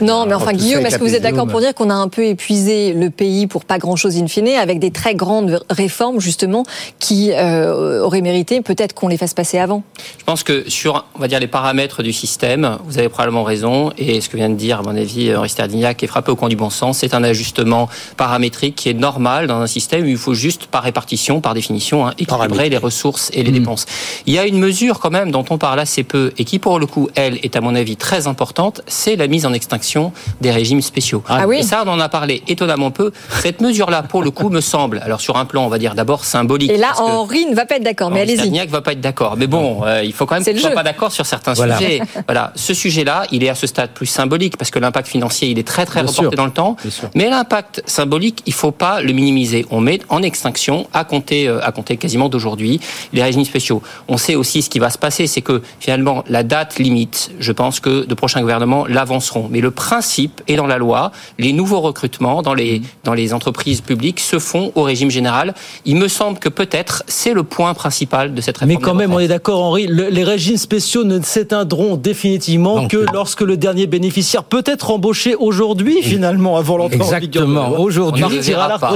non, mais enfin, Guillaume, est-ce que vous êtes d'accord pour dire qu'on a un peu épuisé le pays pour pas grand-chose in fine, avec des très grandes réformes justement qui euh, auraient mérité peut-être qu'on les fasse passer avant? Je pense que sur, on va dire, les paramètres du système, vous avez probablement raison, et ce que vient de dire, à mon avis, Henri Sterdignac est frappé au coin du bon sens. C'est un ajustement paramétrique qui est normal dans un système où il faut juste, par répartition, par définition, hein, équilibrer les ressources et les mmh. dépenses. Il y a une mesure quand même dont on parle assez peu et qui pour le coup, elle, est à mon avis très importante, c'est la mise en extinction des régimes spéciaux. Ah oui. Et ça, on en a parlé étonnamment peu. Cette mesure-là, pour le coup, me semble, alors sur un plan, on va dire d'abord symbolique. Et là, Henri ne va pas être d'accord, mais allez-y. ne va pas être d'accord. Mais bon, euh, il faut quand même qu'on soit pas d'accord sur certains sujets. [LAUGHS] Voilà, ce sujet-là, il est à ce stade plus symbolique parce que l'impact financier, il est très très reporté dans le temps. Mais l'impact symbolique, il faut pas le minimiser. On met en extinction à compter, euh, à compter quasiment d'aujourd'hui les régimes spéciaux. On sait aussi ce qui va se passer, c'est que finalement la date limite, je pense que de prochains gouvernements l'avanceront. Mais le principe est dans la loi. Les nouveaux recrutements dans les, dans les entreprises publiques se font au régime général. Il me semble que peut-être c'est le point principal de cette réforme. Mais quand même, on est d'accord, Henri, les régimes spéciaux ne s'éteindront définitivement que lorsque le dernier bénéficiaire peut être embauché aujourd'hui, finalement, avant l'entrée en vigueur. Exactement. Aujourd'hui,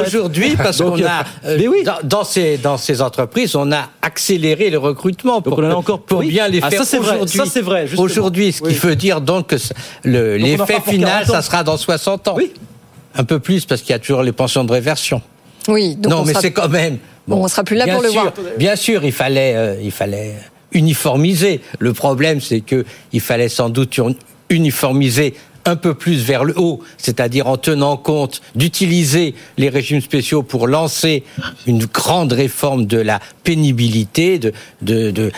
aujourd'hui, parce qu'on a, euh, mais oui. dans, ces, dans ces entreprises, on a accéléré le recrutement pour, on a encore pour bien les ah, faire aujourd'hui. Ça, c'est vrai. Aujourd'hui, ce qui veut dire donc que l'effet final, ça sera dans 60 ans. Oui. Un peu plus, parce qu'il y a toujours les pensions de réversion. Oui. Donc non, mais c'est quand même. Bon, on sera plus là pour le voir. Bien sûr, il fallait, euh, il fallait uniformiser. Le problème, c'est que il fallait sans doute uniformiser un peu plus vers le haut, c'est-à-dire en tenant compte d'utiliser les régimes spéciaux pour lancer une grande réforme de la pénibilité, de, de, de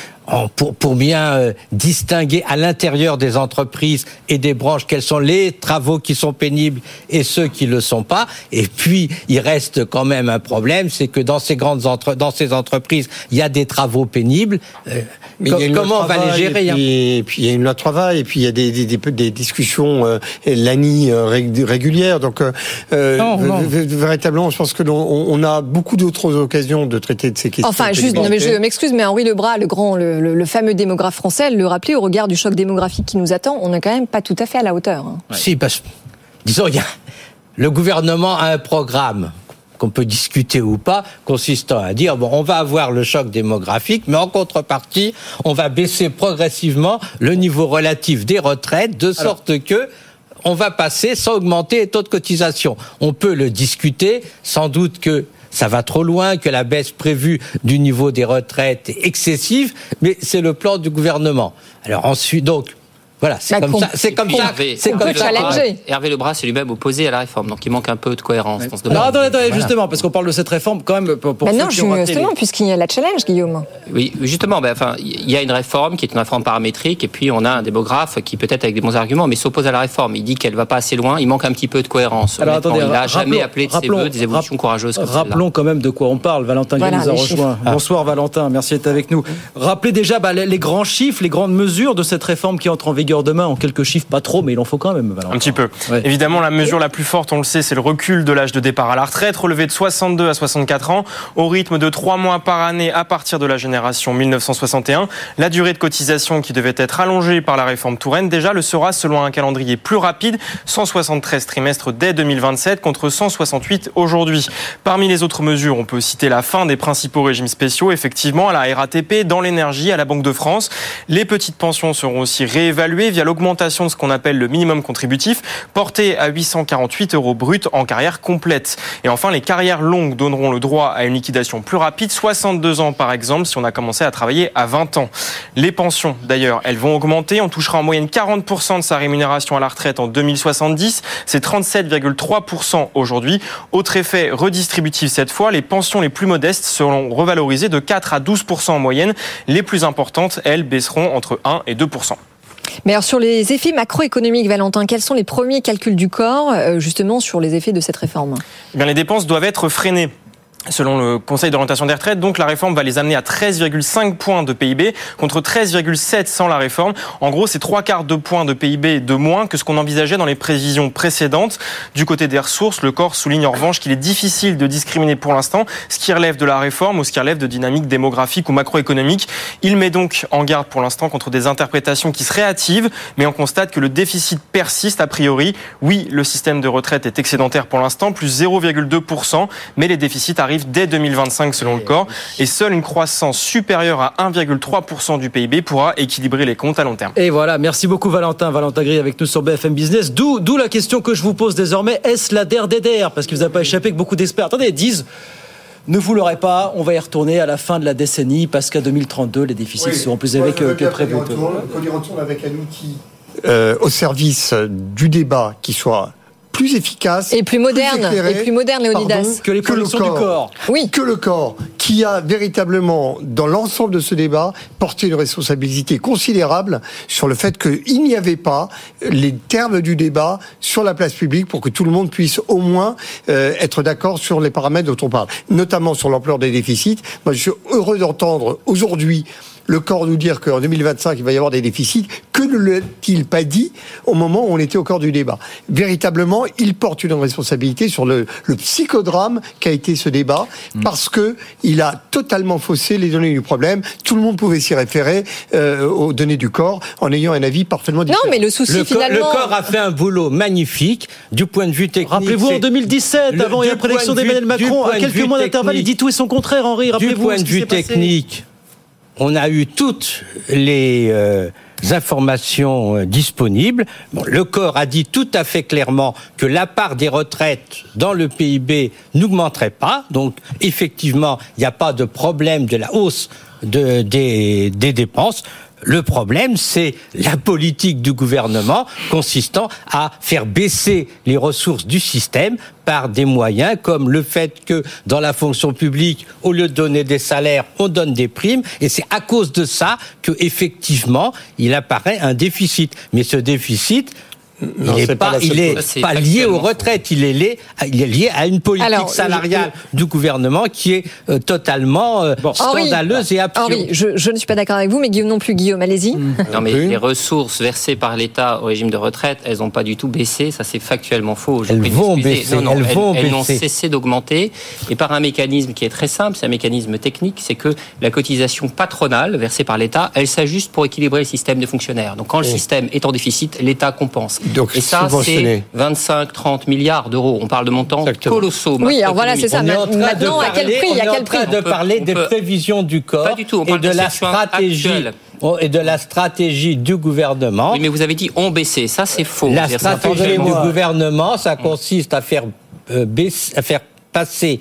pour, pour bien euh, distinguer à l'intérieur des entreprises et des branches quels sont les travaux qui sont pénibles et ceux qui le sont pas. Et puis, il reste quand même un problème, c'est que dans ces grandes entre, dans ces entreprises, il y a des travaux pénibles. Euh, mais comment on va les gérer hein et puis, il y a une loi de travail, et puis il y a des, des, des, discussions euh, l'ANI euh, régulières. Donc, véritablement, je pense que on, a beaucoup d'autres occasions de traiter de ces questions. Enfin, juste, mais je m'excuse, mais Henri Lebras, le grand, le, le, fameux démographe français, le rappeler au regard du choc démographique qui nous attend, on n'est quand même pas tout à fait à la hauteur. Hein. Si, parce disons, y a, le gouvernement a un programme qu'on peut discuter ou pas, consistant à dire bon, on va avoir le choc démographique, mais en contrepartie, on va baisser progressivement le niveau relatif des retraites, de sorte que on va passer sans augmenter les taux de cotisation. On peut le discuter, sans doute que ça va trop loin, que la baisse prévue du niveau des retraites est excessive, mais c'est le plan du gouvernement. Alors ensuite, donc, voilà, c'est comme, ça. C'est comme ça. C'est comme ça. Hervé Lebras est lui-même opposé à la réforme, donc il manque un peu de cohérence dans ce Alors attendez, attendez justement, parce qu'on parle de cette réforme quand même pour, pour ben non, justement, puisqu'il y a la challenge, Guillaume. Oui, justement, ben, enfin, il y a une réforme qui est une réforme paramétrique, et puis on a un démographe qui peut-être avec des bons arguments, mais s'oppose à la réforme. Il dit qu'elle va pas assez loin, il manque un petit peu de cohérence. Alors attendez, il n'a jamais appelé de ses voeux des évolutions courageuses. rappelons quand même de quoi on parle. Valentin voilà, nous a rejoint. Bonsoir Valentin, merci d'être avec nous. Rappelez déjà bah, les grands chiffres, les grandes mesures de cette réforme qui entre en vigueur demain en quelques chiffre pas trop, mais il en faut quand même. Un petit peu. Évidemment, la mesure la plus forte, on le sait, c'est le recul de l'âge de départ à la retraite, relevé de 62 à 64 ans, au rythme de 3 mois par année à partir de la génération 1961. La durée de cotisation qui devait être allongée par la réforme Touraine, déjà le sera selon un calendrier plus rapide, 173 trimestres dès 2027 contre 168 aujourd'hui. Parmi les autres mesures, on peut citer la fin des principaux régimes spéciaux, effectivement, à la RATP, dans l'énergie, à la Banque de France. Les petites pensions seront aussi réévaluées via l'augmentation de ce qu'on appelle le minimum contributif, porté à 848 euros brut en carrière complète. Et enfin, les carrières longues donneront le droit à une liquidation plus rapide, 62 ans par exemple, si on a commencé à travailler à 20 ans. Les pensions, d'ailleurs, elles vont augmenter. On touchera en moyenne 40% de sa rémunération à la retraite en 2070. C'est 37,3% aujourd'hui. Autre effet redistributif cette fois, les pensions les plus modestes seront revalorisées de 4 à 12% en moyenne. Les plus importantes, elles, baisseront entre 1 et 2%. Mais alors sur les effets macroéconomiques, Valentin, quels sont les premiers calculs du corps euh, justement sur les effets de cette réforme? Eh bien, Les dépenses doivent être freinées Selon le Conseil d'orientation des retraites, donc la réforme va les amener à 13,5 points de PIB contre 13,7 sans la réforme. En gros, c'est trois quarts de points de PIB de moins que ce qu'on envisageait dans les prévisions précédentes. Du côté des ressources, le corps souligne en revanche qu'il est difficile de discriminer pour l'instant ce qui relève de la réforme ou ce qui relève de dynamique démographique ou macroéconomique. Il met donc en garde pour l'instant contre des interprétations qui seraient hâtives, mais on constate que le déficit persiste a priori. Oui, le système de retraite est excédentaire pour l'instant, plus 0,2%, mais les déficits arrivent dès 2025 selon le corps et seule une croissance supérieure à 1,3% du PIB pourra équilibrer les comptes à long terme. Et voilà, merci beaucoup Valentin. Valentin Gris avec nous sur BFM Business. D'où, d'où la question que je vous pose désormais, est-ce la DER Parce qu'il vous a pas échappé que beaucoup d'experts, attendez, disent ne vous l'aurez pas, on va y retourner à la fin de la décennie parce qu'à 2032, les déficits seront plus élevés que, prévu. Qu'on y retourne avec un outil euh, au service du débat qui soit plus efficace et plus moderne plus éclairé, et plus moderne Léonidas pardon, que les productions du corps. Oui. Que le corps qui a véritablement dans l'ensemble de ce débat porté une responsabilité considérable sur le fait qu'il n'y avait pas les termes du débat sur la place publique pour que tout le monde puisse au moins euh, être d'accord sur les paramètres dont on parle, notamment sur l'ampleur des déficits. Moi, je suis heureux d'entendre aujourd'hui le corps nous dire qu'en 2025, il va y avoir des déficits. Que ne l'a-t-il pas dit au moment où on était au corps du débat? Véritablement, il porte une responsabilité sur le, le psychodrame qu'a été ce débat, Mm. parce que il a totalement faussé les données du problème. Tout le monde pouvait s'y référer euh, aux données du corps en ayant un avis parfaitement différent. Non, mais le souci Le, co- finalement. le corps a fait un boulot magnifique du point de vue technique. Rappelez-vous en c'est- 2017, le- avant et du après l'élection point d'Emmanuel du Macron, point à quelques mois d'intervalle, il dit tout et son contraire, Henri. Du Rappelez-vous point ce de qui vue s'est passé. technique, on a eu toutes les euh, informations euh, disponibles. Bon, le corps a dit tout à fait clairement que la part des retraites dans le PIB n'augmenterait pas. Donc, effectivement, il n'y a pas de problème de la hausse de- des, des dépenses. Le problème, c'est la politique du gouvernement consistant à faire baisser les ressources du système par des moyens comme le fait que dans la fonction publique, au lieu de donner des salaires, on donne des primes. Et c'est à cause de ça que effectivement, il apparaît un déficit. Mais ce déficit, il n'est pas pas, il est lié aux retraites, il est lié, il est lié à une politique Alors, salariale du gouvernement qui est euh, totalement euh, Henri, scandaleuse et absurde. Henri, je, je ne suis pas d'accord avec vous, mais Guillaume non plus. Guillaume, allez-y. Non, mais les ressources versées par l'État au régime de retraite, elles n'ont pas du tout baissé. Ça, c'est factuellement faux. Je Elles vont baisser, Non, non, elles vont elles n'ont cessé d'augmenter. Et par un mécanisme qui est très simple, c'est un mécanisme technique, c'est que la cotisation patronale versée par l'État, elle s'ajuste pour équilibrer le système de fonctionnaires. Donc quand le système est en déficit, l'État compense. Donc, Et ça, c'est 25-30 milliards d'euros. On parle de montants colossaux. Oui, alors voilà, c'est ça. On est en train Maintenant, de à quel prix on À est en quel train prix de parler des peut- prévisions du corps Pas du tout, on et parle de de la stratégie actuelle. oh, et de la stratégie du gouvernement. Oui, mais vous avez dit ont baissé. Ça, c'est faux. La stratégie du gouvernement, ça consiste à faire euh, baisser- à faire passer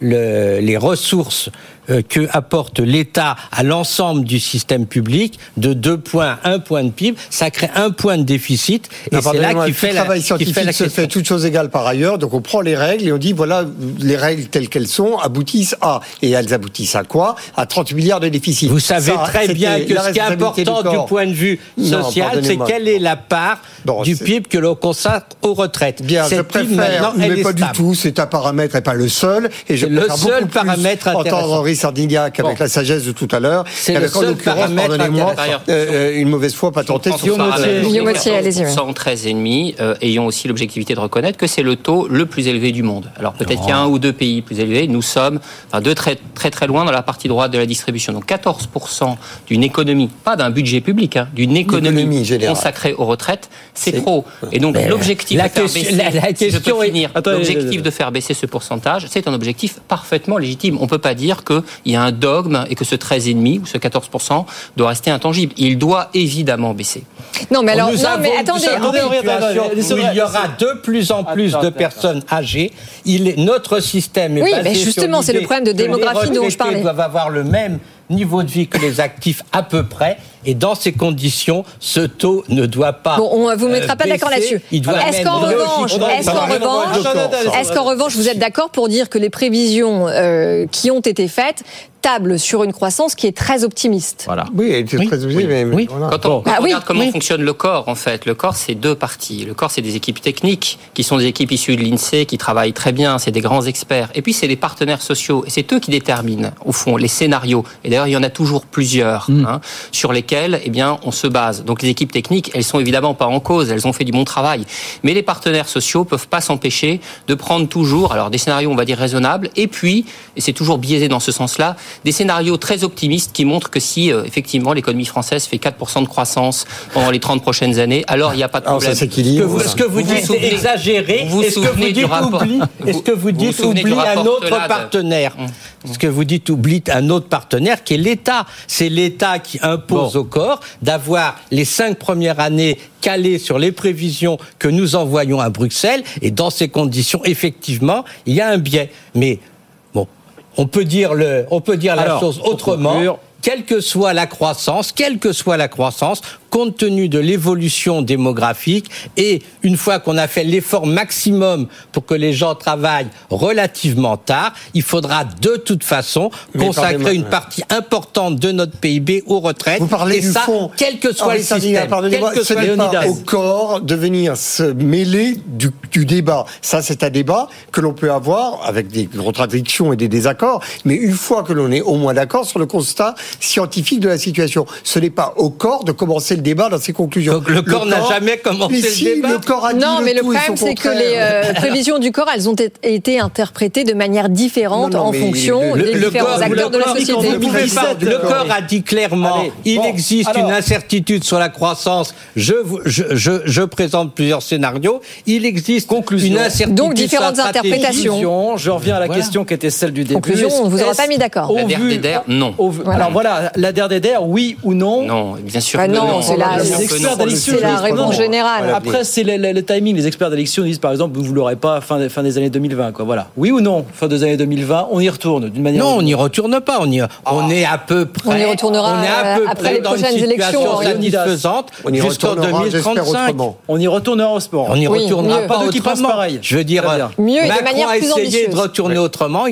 le- les ressources que apporte l'État à l'ensemble du système public de deux points, un point de PIB, ça crée un point de déficit et c'est là qui fait la, travail scientifique fait la se fait toutes choses égales par ailleurs. Donc on prend les règles et on dit voilà les règles telles qu'elles sont aboutissent à et elles aboutissent à quoi? À 30 milliards de déficit. Vous savez Ça, très bien que ce qui est important du, point de vue social, c'est quelle est la part Bon, du PIB que l'on consacre aux retraites. Bien, je Cette PIB, préfère, mais pas du tout. C'est un paramètre et pas le seul. Et je le seul paramètre intéressant. Henri Sardignac avec Bon. la sagesse de tout à l'heure, C'est le en seul l'occurrence, paramètre pardonnez-moi, intéressant. euh, une mauvaise foi pas tentée sur allez-y, oui. 13,5, euh, ayant aussi l'objectivité de reconnaître que c'est le taux le plus élevé du monde. Alors peut-être qu'il y a un ou deux pays plus élevés. Nous sommes enfin, de très, très très loin dans la partie droite de la distribution. Donc 14% d'une économie, pas d'un budget public, hein, d'une économie, Économie consacrée aux retraites, c'est trop. Et donc l'objectif de si est- de faire baisser ce pourcentage, c'est un objectif parfaitement légitime. On peut pas dire qu'il y a un dogme et que ce 13,5 ou ce 14% doit rester intangible. Il doit évidemment baisser. Non, mais alors, Nous non, avons- mais attendez. où il y aura de plus en plus Attends, de personnes âgées. Il est, notre système est Oui, basé mais justement, c'est le problème de démographie dont je retraités parlais. doivent avoir le même niveau de vie que les actifs à peu près. Et dans ces conditions, ce taux ne doit pas. Bon, on vous mettra euh, pas d'accord baisser. là-dessus. Il doit Est-ce qu'en revanche, est-ce qu'en revanche, est-ce qu'en revanche, vous êtes d'accord pour dire que les prévisions euh, qui ont été faites tablent sur une croissance qui est très optimiste? Voilà. Oui, elle était Oui, très obligée, oui, mais, mais oui. voilà. Quand on, Ah oui, regarde comment oui. fonctionne le corps, en fait, le corps, c'est deux parties. Le corps, c'est des équipes techniques qui sont des équipes issues de l'INSEE qui travaillent très bien, c'est des grands experts. Et puis, c'est les partenaires sociaux. Et c'est eux qui déterminent, au fond, les scénarios. Et d'ailleurs, il y en a toujours plusieurs hein, sur lesquels eh bien, on se base. Donc, les équipes techniques, elles sont évidemment pas en cause, elles ont fait du bon travail. Mais les partenaires sociaux peuvent pas s'empêcher de prendre toujours, alors des scénarios, on va dire, raisonnables, et puis, et c'est toujours biaisé dans ce sens-là, des scénarios très optimistes qui montrent que si, euh, effectivement, l'économie française fait 4% de croissance pendant les 30 prochaines années, alors il n'y a pas de Alors, ça problème. Ce que vous, ce que vous Vous vous dites souvenez- exagéré. vous vous Est-ce que vous dites rapport- oublie vous- Est-ce que vous dites oublie un autre partenaire? Ce que vous dites oublie un autre partenaire qui est l'État? C'est l'État qui impose Bon. Au corps d'avoir les cinq premières années calées sur les prévisions que nous envoyons à Bruxelles. Et dans ces conditions, effectivement, il y a un biais. Mais bon, on peut dire le, on peut dire la chose autrement. conclure. Quelle que soit la croissance, quelle que soit la croissance, compte tenu de l'évolution démographique et une fois qu'on a fait l'effort maximum pour que les gens travaillent relativement tard, il faudra de toute façon consacrer une partie importante de notre PIB aux retraites. Vous parlez et du ça, fond. quel que soit Henri le système. pardonnez-moi, ce n'est pas au corps de venir se mêler du, du débat. Ça, c'est un débat que l'on peut avoir avec des contradictions et des désaccords, mais une fois que l'on est au moins d'accord sur le constat scientifique de la situation, ce n'est pas au corps de commencer le débat dans ses conclusions. Donc le corps n'a jamais commencé Mais le si, débat Le corps a dit Non, mais le tout et problème, c'est que contraire. les euh, [LAUGHS] prévisions du corps, elles ont été interprétées de manière différente Non, non, en mais fonction le- des le différents corps- acteurs de la le société. vous le corps a dit clairement, Allez, il bon, existe alors- une incertitude sur la croissance. Je, vous- je, je, je présente plusieurs scénarios. Il existe Conclusion. une incertitude Donc, sur différentes interprétations. Je reviens à la Voilà. question qui était celle du début. Conclusion, on ne vous aura pas mis d'accord. au La DRDR, non. au Alors voilà, la DRDR, oui ou non Non, bien sûr Bah que non, non. C'est la- Les experts C'est réponse générale. Après, c'est le, le- le timing. Les experts d'élection disent, par exemple, vous ne l'aurez pas fin, fin des années 2020. Quoi. Voilà. Oui ou non, fin des années 2020, on y retourne d'une manière. Non, on n'y retourne pas. On, y, on est à peu près. On y retournera, on est à peu euh, après près les dans une prochaines élections, situation Henri satisfaisante On y jusqu'en retournera, j'espère, 2035. autrement. On y retournera au sport. On n'y Oui, retournera mieux. pas Pas deux qui pareil. Je veux dire. Mieux et de Macron manière a plus essayé de retourner autrement.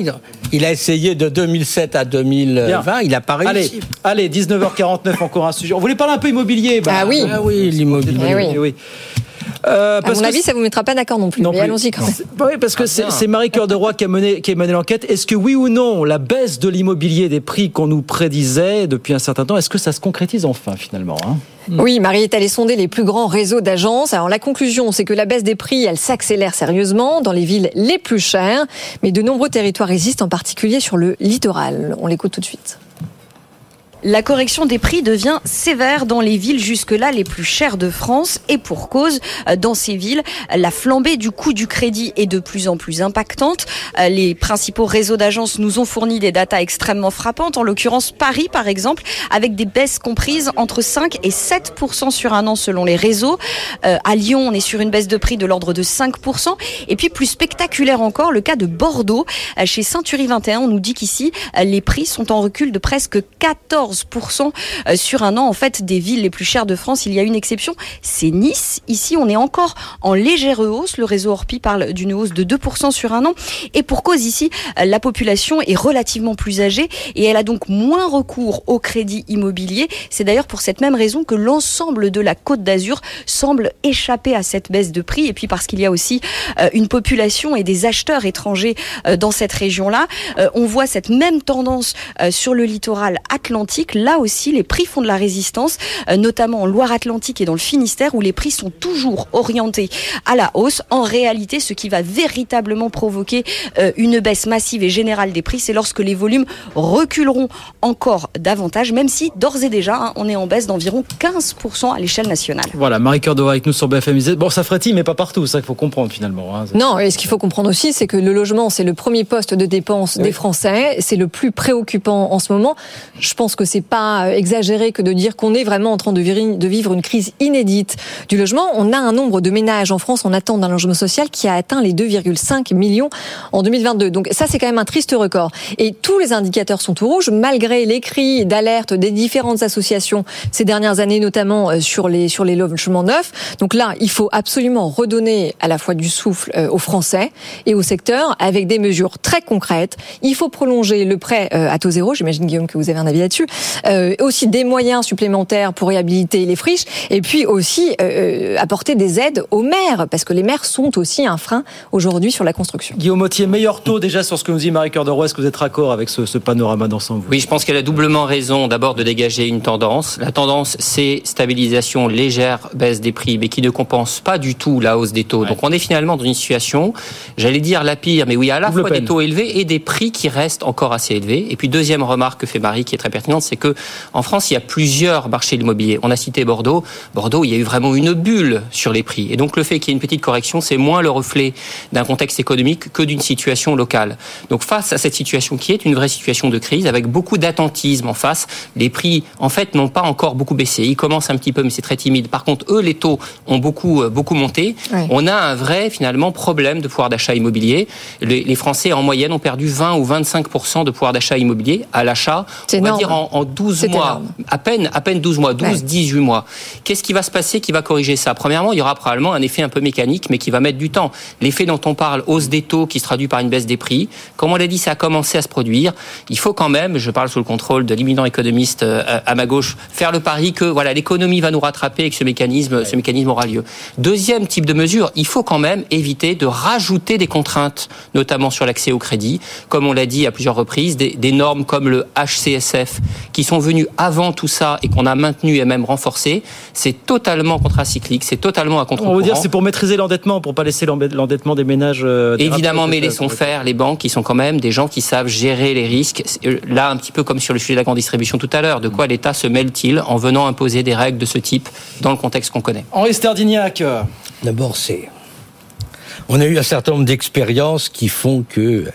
Il, a essayé de 2007 à 2020. Bien. Il n'a pas réussi. Allez, 19h49, encore un sujet. On voulait parler un peu immobilier. Bah, Ah oui. Ah oui, l'immobilier. Eh oui. Eh oui. Euh, À mon que avis, ça vous mettra pas d'accord non plus. Non mais plus. allons-y quand même. Bah oui, parce que c'est c'est Marie Cœur de Roy qui a mené, qui a mené l'enquête. Est-ce que oui ou non, la baisse de l'immobilier des prix qu'on nous prédisait depuis un certain temps, est-ce que ça se concrétise enfin finalement hein? Oui, Marie est allée sonder les plus grands réseaux d'agences. Alors la conclusion, c'est que la baisse des prix, elle s'accélère sérieusement dans les villes les plus chères, mais de nombreux territoires résistent, en particulier sur le littoral. On l'écoute tout de suite. La correction des prix devient sévère dans les villes jusque-là les plus chères de France et pour cause, euh, dans ces villes, la flambée du coût du crédit est de plus en plus impactante. Euh, Les principaux réseaux d'agences nous ont fourni des datas extrêmement frappantes, en l'occurrence Paris par exemple, avec des baisses comprises entre 5 et 7% sur un an selon les réseaux. Euh, À Lyon, on est sur une baisse de prix de l'ordre de 5% et puis plus spectaculaire encore, le cas de Bordeaux. Chez Century 21, on nous dit qu'ici, les prix sont en recul de presque 14% euh, sur un an. En fait, des villes les plus chères de France, il y a une exception, c'est Nice. Ici, on est encore en légère hausse. Le réseau Orpi parle d'une hausse de 2% sur un an. Et pour cause ici, euh, la population est relativement plus âgée et elle a donc moins recours au crédit immobilier. C'est d'ailleurs pour cette même raison que l'ensemble de la Côte d'Azur semble échapper à cette baisse de prix. Et puis parce qu'il y a aussi euh, une population et des acheteurs étrangers dans cette région-là. On voit cette même tendance sur le littoral atlantique. Là aussi, les prix font de la résistance, euh, notamment en Loire-Atlantique et dans le Finistère, où les prix sont toujours orientés à la hausse. En réalité, ce qui va véritablement provoquer euh, une baisse massive et générale des prix, c'est lorsque les volumes reculeront encore davantage, même si d'ores et déjà, hein, on est en baisse d'environ 15% à l'échelle nationale. Voilà, Marie Roy avec nous sur BFM Business. Bon, ça frétille, mais pas partout, ça qu'il faut comprendre finalement. hein. Non, et ce qu'il faut comprendre aussi, c'est que le logement, c'est le premier poste de dépense des Français. C'est le plus préoccupant en ce moment. Je pense que c'est pas euh, exagéré que de dire qu'on est vraiment en train de vivre, une crise inédite du logement. On a un nombre de ménages en France en attente d'un logement social qui a atteint les 2,5 millions en 2022. Donc ça, c'est quand même un triste record. Et tous les indicateurs sont tout rouges, malgré les cris d'alerte des différentes associations ces dernières années, notamment euh, sur les, sur les logements neufs. Donc là, il faut absolument redonner à la fois du souffle euh, aux Français et au secteur avec des mesures très concrètes. Il faut prolonger le prêt à taux zéro. J'imagine, Guillaume, que vous avez un avis là-dessus. Euh, aussi des moyens supplémentaires pour réhabiliter les friches. Et puis aussi euh, apporter des aides aux maires, parce que les maires sont aussi un frein aujourd'hui sur la construction. Guillaume Mottier, meilleur taux déjà sur ce que nous dit Marie Cœur de Roy. Est-ce que vous êtes raccord avec ce, ce panorama d'ensemble Oui, je pense qu'elle a doublement raison d'abord de dégager une tendance. La tendance, c'est stabilisation légère, baisse des prix, mais qui ne compense pas du tout la hausse des taux. Donc on est finalement dans une situation, j'allais dire la pire, mais oui, à la Double fois peine. des taux élevés et des prix qui restent encore assez élevés. Et puis deuxième remarque que fait Marie, qui est très pertinente, c'est que en France, il y a plusieurs marchés de l'immobilier. On a cité Bordeaux. Bordeaux, il y a eu vraiment une bulle sur les prix. Et donc le fait qu'il y ait une petite correction, c'est moins le reflet d'un contexte économique que d'une situation locale. Donc face à cette situation qui est une vraie situation de crise, avec beaucoup d'attentisme en face, les prix, en fait, n'ont pas encore beaucoup baissé. Ils commencent un petit peu, mais c'est très timide. Par contre, eux, les taux ont beaucoup, euh, beaucoup monté. On a un vrai, finalement, problème de pouvoir d'achat immobilier. Les, Français, en moyenne, ont perdu 20 ou 25 de pouvoir d'achat immobilier à l'achat, on va dire en, en 12 mois, à peine, à peine 12 mois, 12, 18 mois. Qu'est-ce qui va se passer qui va corriger ça? Premièrement, il y aura probablement un effet un peu mécanique, mais qui va mettre du temps. L'effet dont on parle, hausse des taux, qui se traduit par une baisse des prix, comme on l'a dit, ça a commencé à se produire. Il faut quand même, je parle sous le contrôle de l'imminent économiste euh, à ma gauche, faire le pari que voilà l'économie va nous rattraper et que ce mécanisme, ce mécanisme aura lieu. Deuxième type de mesure, il faut quand même éviter de rajouter des contraintes, notamment sur l'accès au crédit, comme on l'a dit à plusieurs reprises, des, des normes comme le HCSF, qui sont venues avant tout ça et qu'on a maintenu et même renforcé. C'est totalement contracyclique, c'est totalement à contre On veut dire c'est pour maîtriser l'endettement, pour pas laisser l'endettement des ménages. Euh, Évidemment, mais laissons faire les banques qui sont quand même des gens qui savent gérer les risques. Euh, là, un petit peu comme sur le sujet de la grande distribution tout à l'heure, de quoi l'État se mêle-t-il en venant imposer des règles de ce type dans le contexte qu'on connaît? Henri Sterdignac. D'abord, c'est on a eu un certain nombre d'expériences qui font que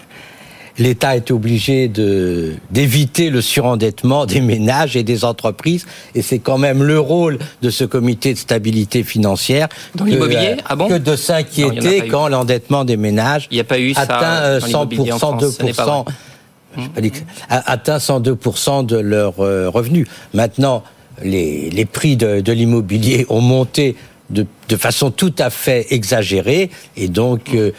l'État est obligé de d'éviter le surendettement des ménages et des entreprises. Et c'est quand même le rôle de ce comité de stabilité financière dans l'immobilier ah bon? que de s'inquiéter quand l'endettement des ménages Il y a pas eu atteint 100%, 2%, atteint 102% de leurs revenus. Maintenant, les, les prix de, de l'immobilier ont monté de, de, façon tout à fait exagérée. Et donc euh,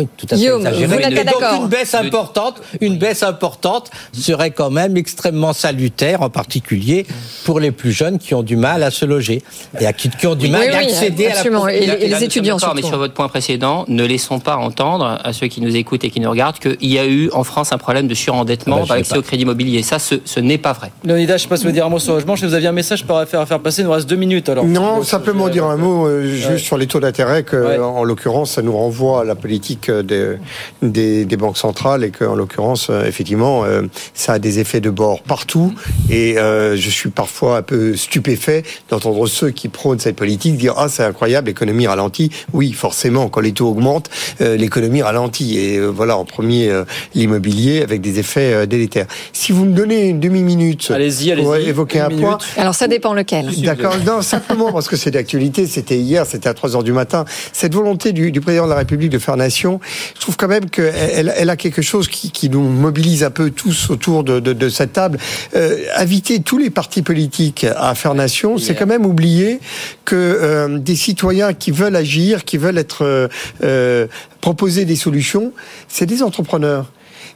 oui, tout à fait Guillaume, vous n'êtes pas donc d'accord une baisse importante, une baisse importante serait quand même extrêmement salutaire, en particulier pour les plus jeunes qui ont du mal à se loger et à qui, qui ont du Oui, mal oui, à accéder à la absolument. Et, et les étudiants D'accord, mais surtout. sur votre point précédent, ne laissons pas entendre à ceux qui nous écoutent et qui nous regardent qu'il y a eu en France un problème de surendettement Ah bah, par l'accès au crédit immobilier. Ça, ce, ce n'est pas vrai. Leonidas, je sais pas si vous dire un mot sur le logement. Je vous aviez un message pour faire, à faire passer. Il nous reste deux minutes alors. Non, simplement dire un mot euh, juste Ouais. sur les taux d'intérêt, que Ouais. en l'occurrence, ça nous renvoie à la politique des, des, des banques centrales et qu'en l'occurrence, euh, effectivement, euh, ça a des effets de bord partout. Et euh, je suis parfois un peu stupéfait d'entendre ceux qui prônent cette politique dire ah c'est incroyable, l'économie ralentit. Oui, forcément, quand les taux augmentent, euh, l'économie ralentit. Et euh, voilà, en premier euh, l'immobilier avec des effets euh, délétères. Si vous me donnez une demi minute Allez-y, pour allez-y. évoquer un minute. point. Alors ça dépend lequel. D'accord. Non, simplement parce que c'est d'actualité. C'était hier, c'était à 3 heures du matin. Cette volonté du, du président de la République de faire nation, je trouve quand même qu'elle elle, elle a quelque chose qui, qui nous mobilise un peu tous autour de, de, de cette table. Euh, inviter tous les partis politiques à faire nation, c'est quand même oublier que euh, des citoyens qui veulent agir, qui veulent être euh, proposer des solutions, c'est des entrepreneurs.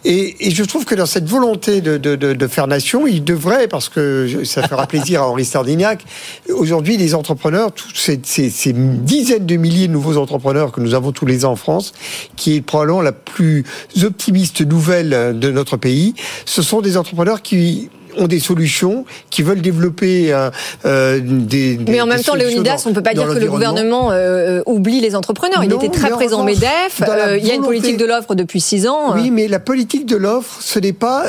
Et, et je trouve que dans cette volonté de, faire nation, il devrait, parce que ça fera plaisir à Henri Stardignac, aujourd'hui les entrepreneurs, tous ces, ces, ces dizaines de milliers de nouveaux entrepreneurs que nous avons tous les ans en France, qui est probablement la plus optimiste nouvelle de notre pays, ce sont des entrepreneurs qui ont des solutions, qui veulent développer euh, euh, des, des Mais en même temps, Léonidas, dans- on ne peut pas dire que le gouvernement euh, oublie les entrepreneurs. Il Non, était très présent au MEDEF. il y a une politique de l'offre depuis six ans. Oui, mais la politique de l'offre, ce n'est pas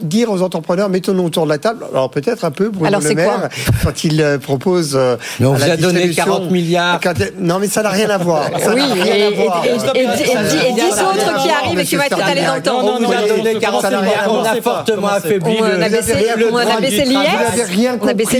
dire aux entrepreneurs mettons-nous autour de la table. Alors peut-être un peu Bruno Alors, Le c'est Maire quoi quand il euh, propose. euh, Mais on à vous la a donné distribution- 40 milliards. Quand- non, mais ça n'a rien à voir. Ça Oui, n'a et, rien à et, voir. et- et- et- et- et dix autres qui arrivent et qui vont être étalés dans le temps. Non, On a non, donné non, 40 ça n'a rien à milliards, on a fortement affaibli On a baissé, on du Vous n'avez l'IS. rien On a baissé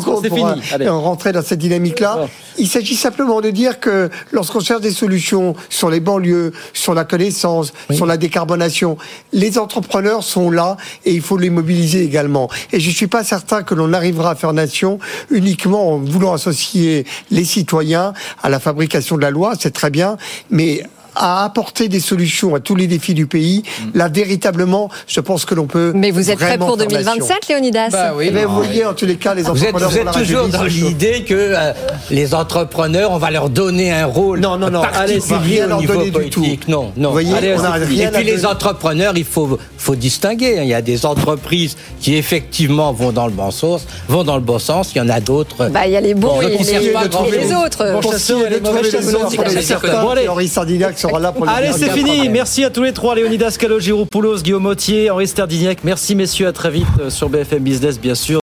compris, l'IS. Allez. rentrer dans cette dynamique-là. Il s'agit simplement de dire que lorsqu'on cherche des solutions sur les banlieues, sur la connaissance, sur la décarbonation, les entrepreneurs sont là et il faut les mobiliser également. Et je suis pas certain que l'on arrivera à faire nation uniquement en voulant associer les citoyens à la fabrication de la loi, c'est très bien, mais à apporter des solutions à tous les défis du pays, là véritablement, je pense que l'on peut. Mais vous êtes prêt pour faire nation. 2027, Léonidas Bah oui. Eh bien, vous voyez, en tous les cas, les Vous êtes, entrepreneurs vous êtes toujours dans l'idée que euh, les entrepreneurs, on va leur donner un rôle Non, non, non. particulier Allez, c'est rien au leur niveau donner du politique. tout. Non, non. Vous voyez, Allez, on a rien Et puis les donner. entrepreneurs, il faut, faut distinguer. hein. Il y a des entreprises qui effectivement vont dans le bon sens, vont dans le bon sens. Il y en a d'autres. Bah, il y a les bons Bon, et, les, les autres. Bon Pour chasseur qui et les mauvais les chasseurs, Henri Sardignac sera là pour les Allez, c'est fini. Merci à tous les trois, Léonidas Calo, Giroud Poulos, Guillaume Mottier, Henri Sterdignac. Merci messieurs, à très vite euh, sur BFM Business, bien sûr.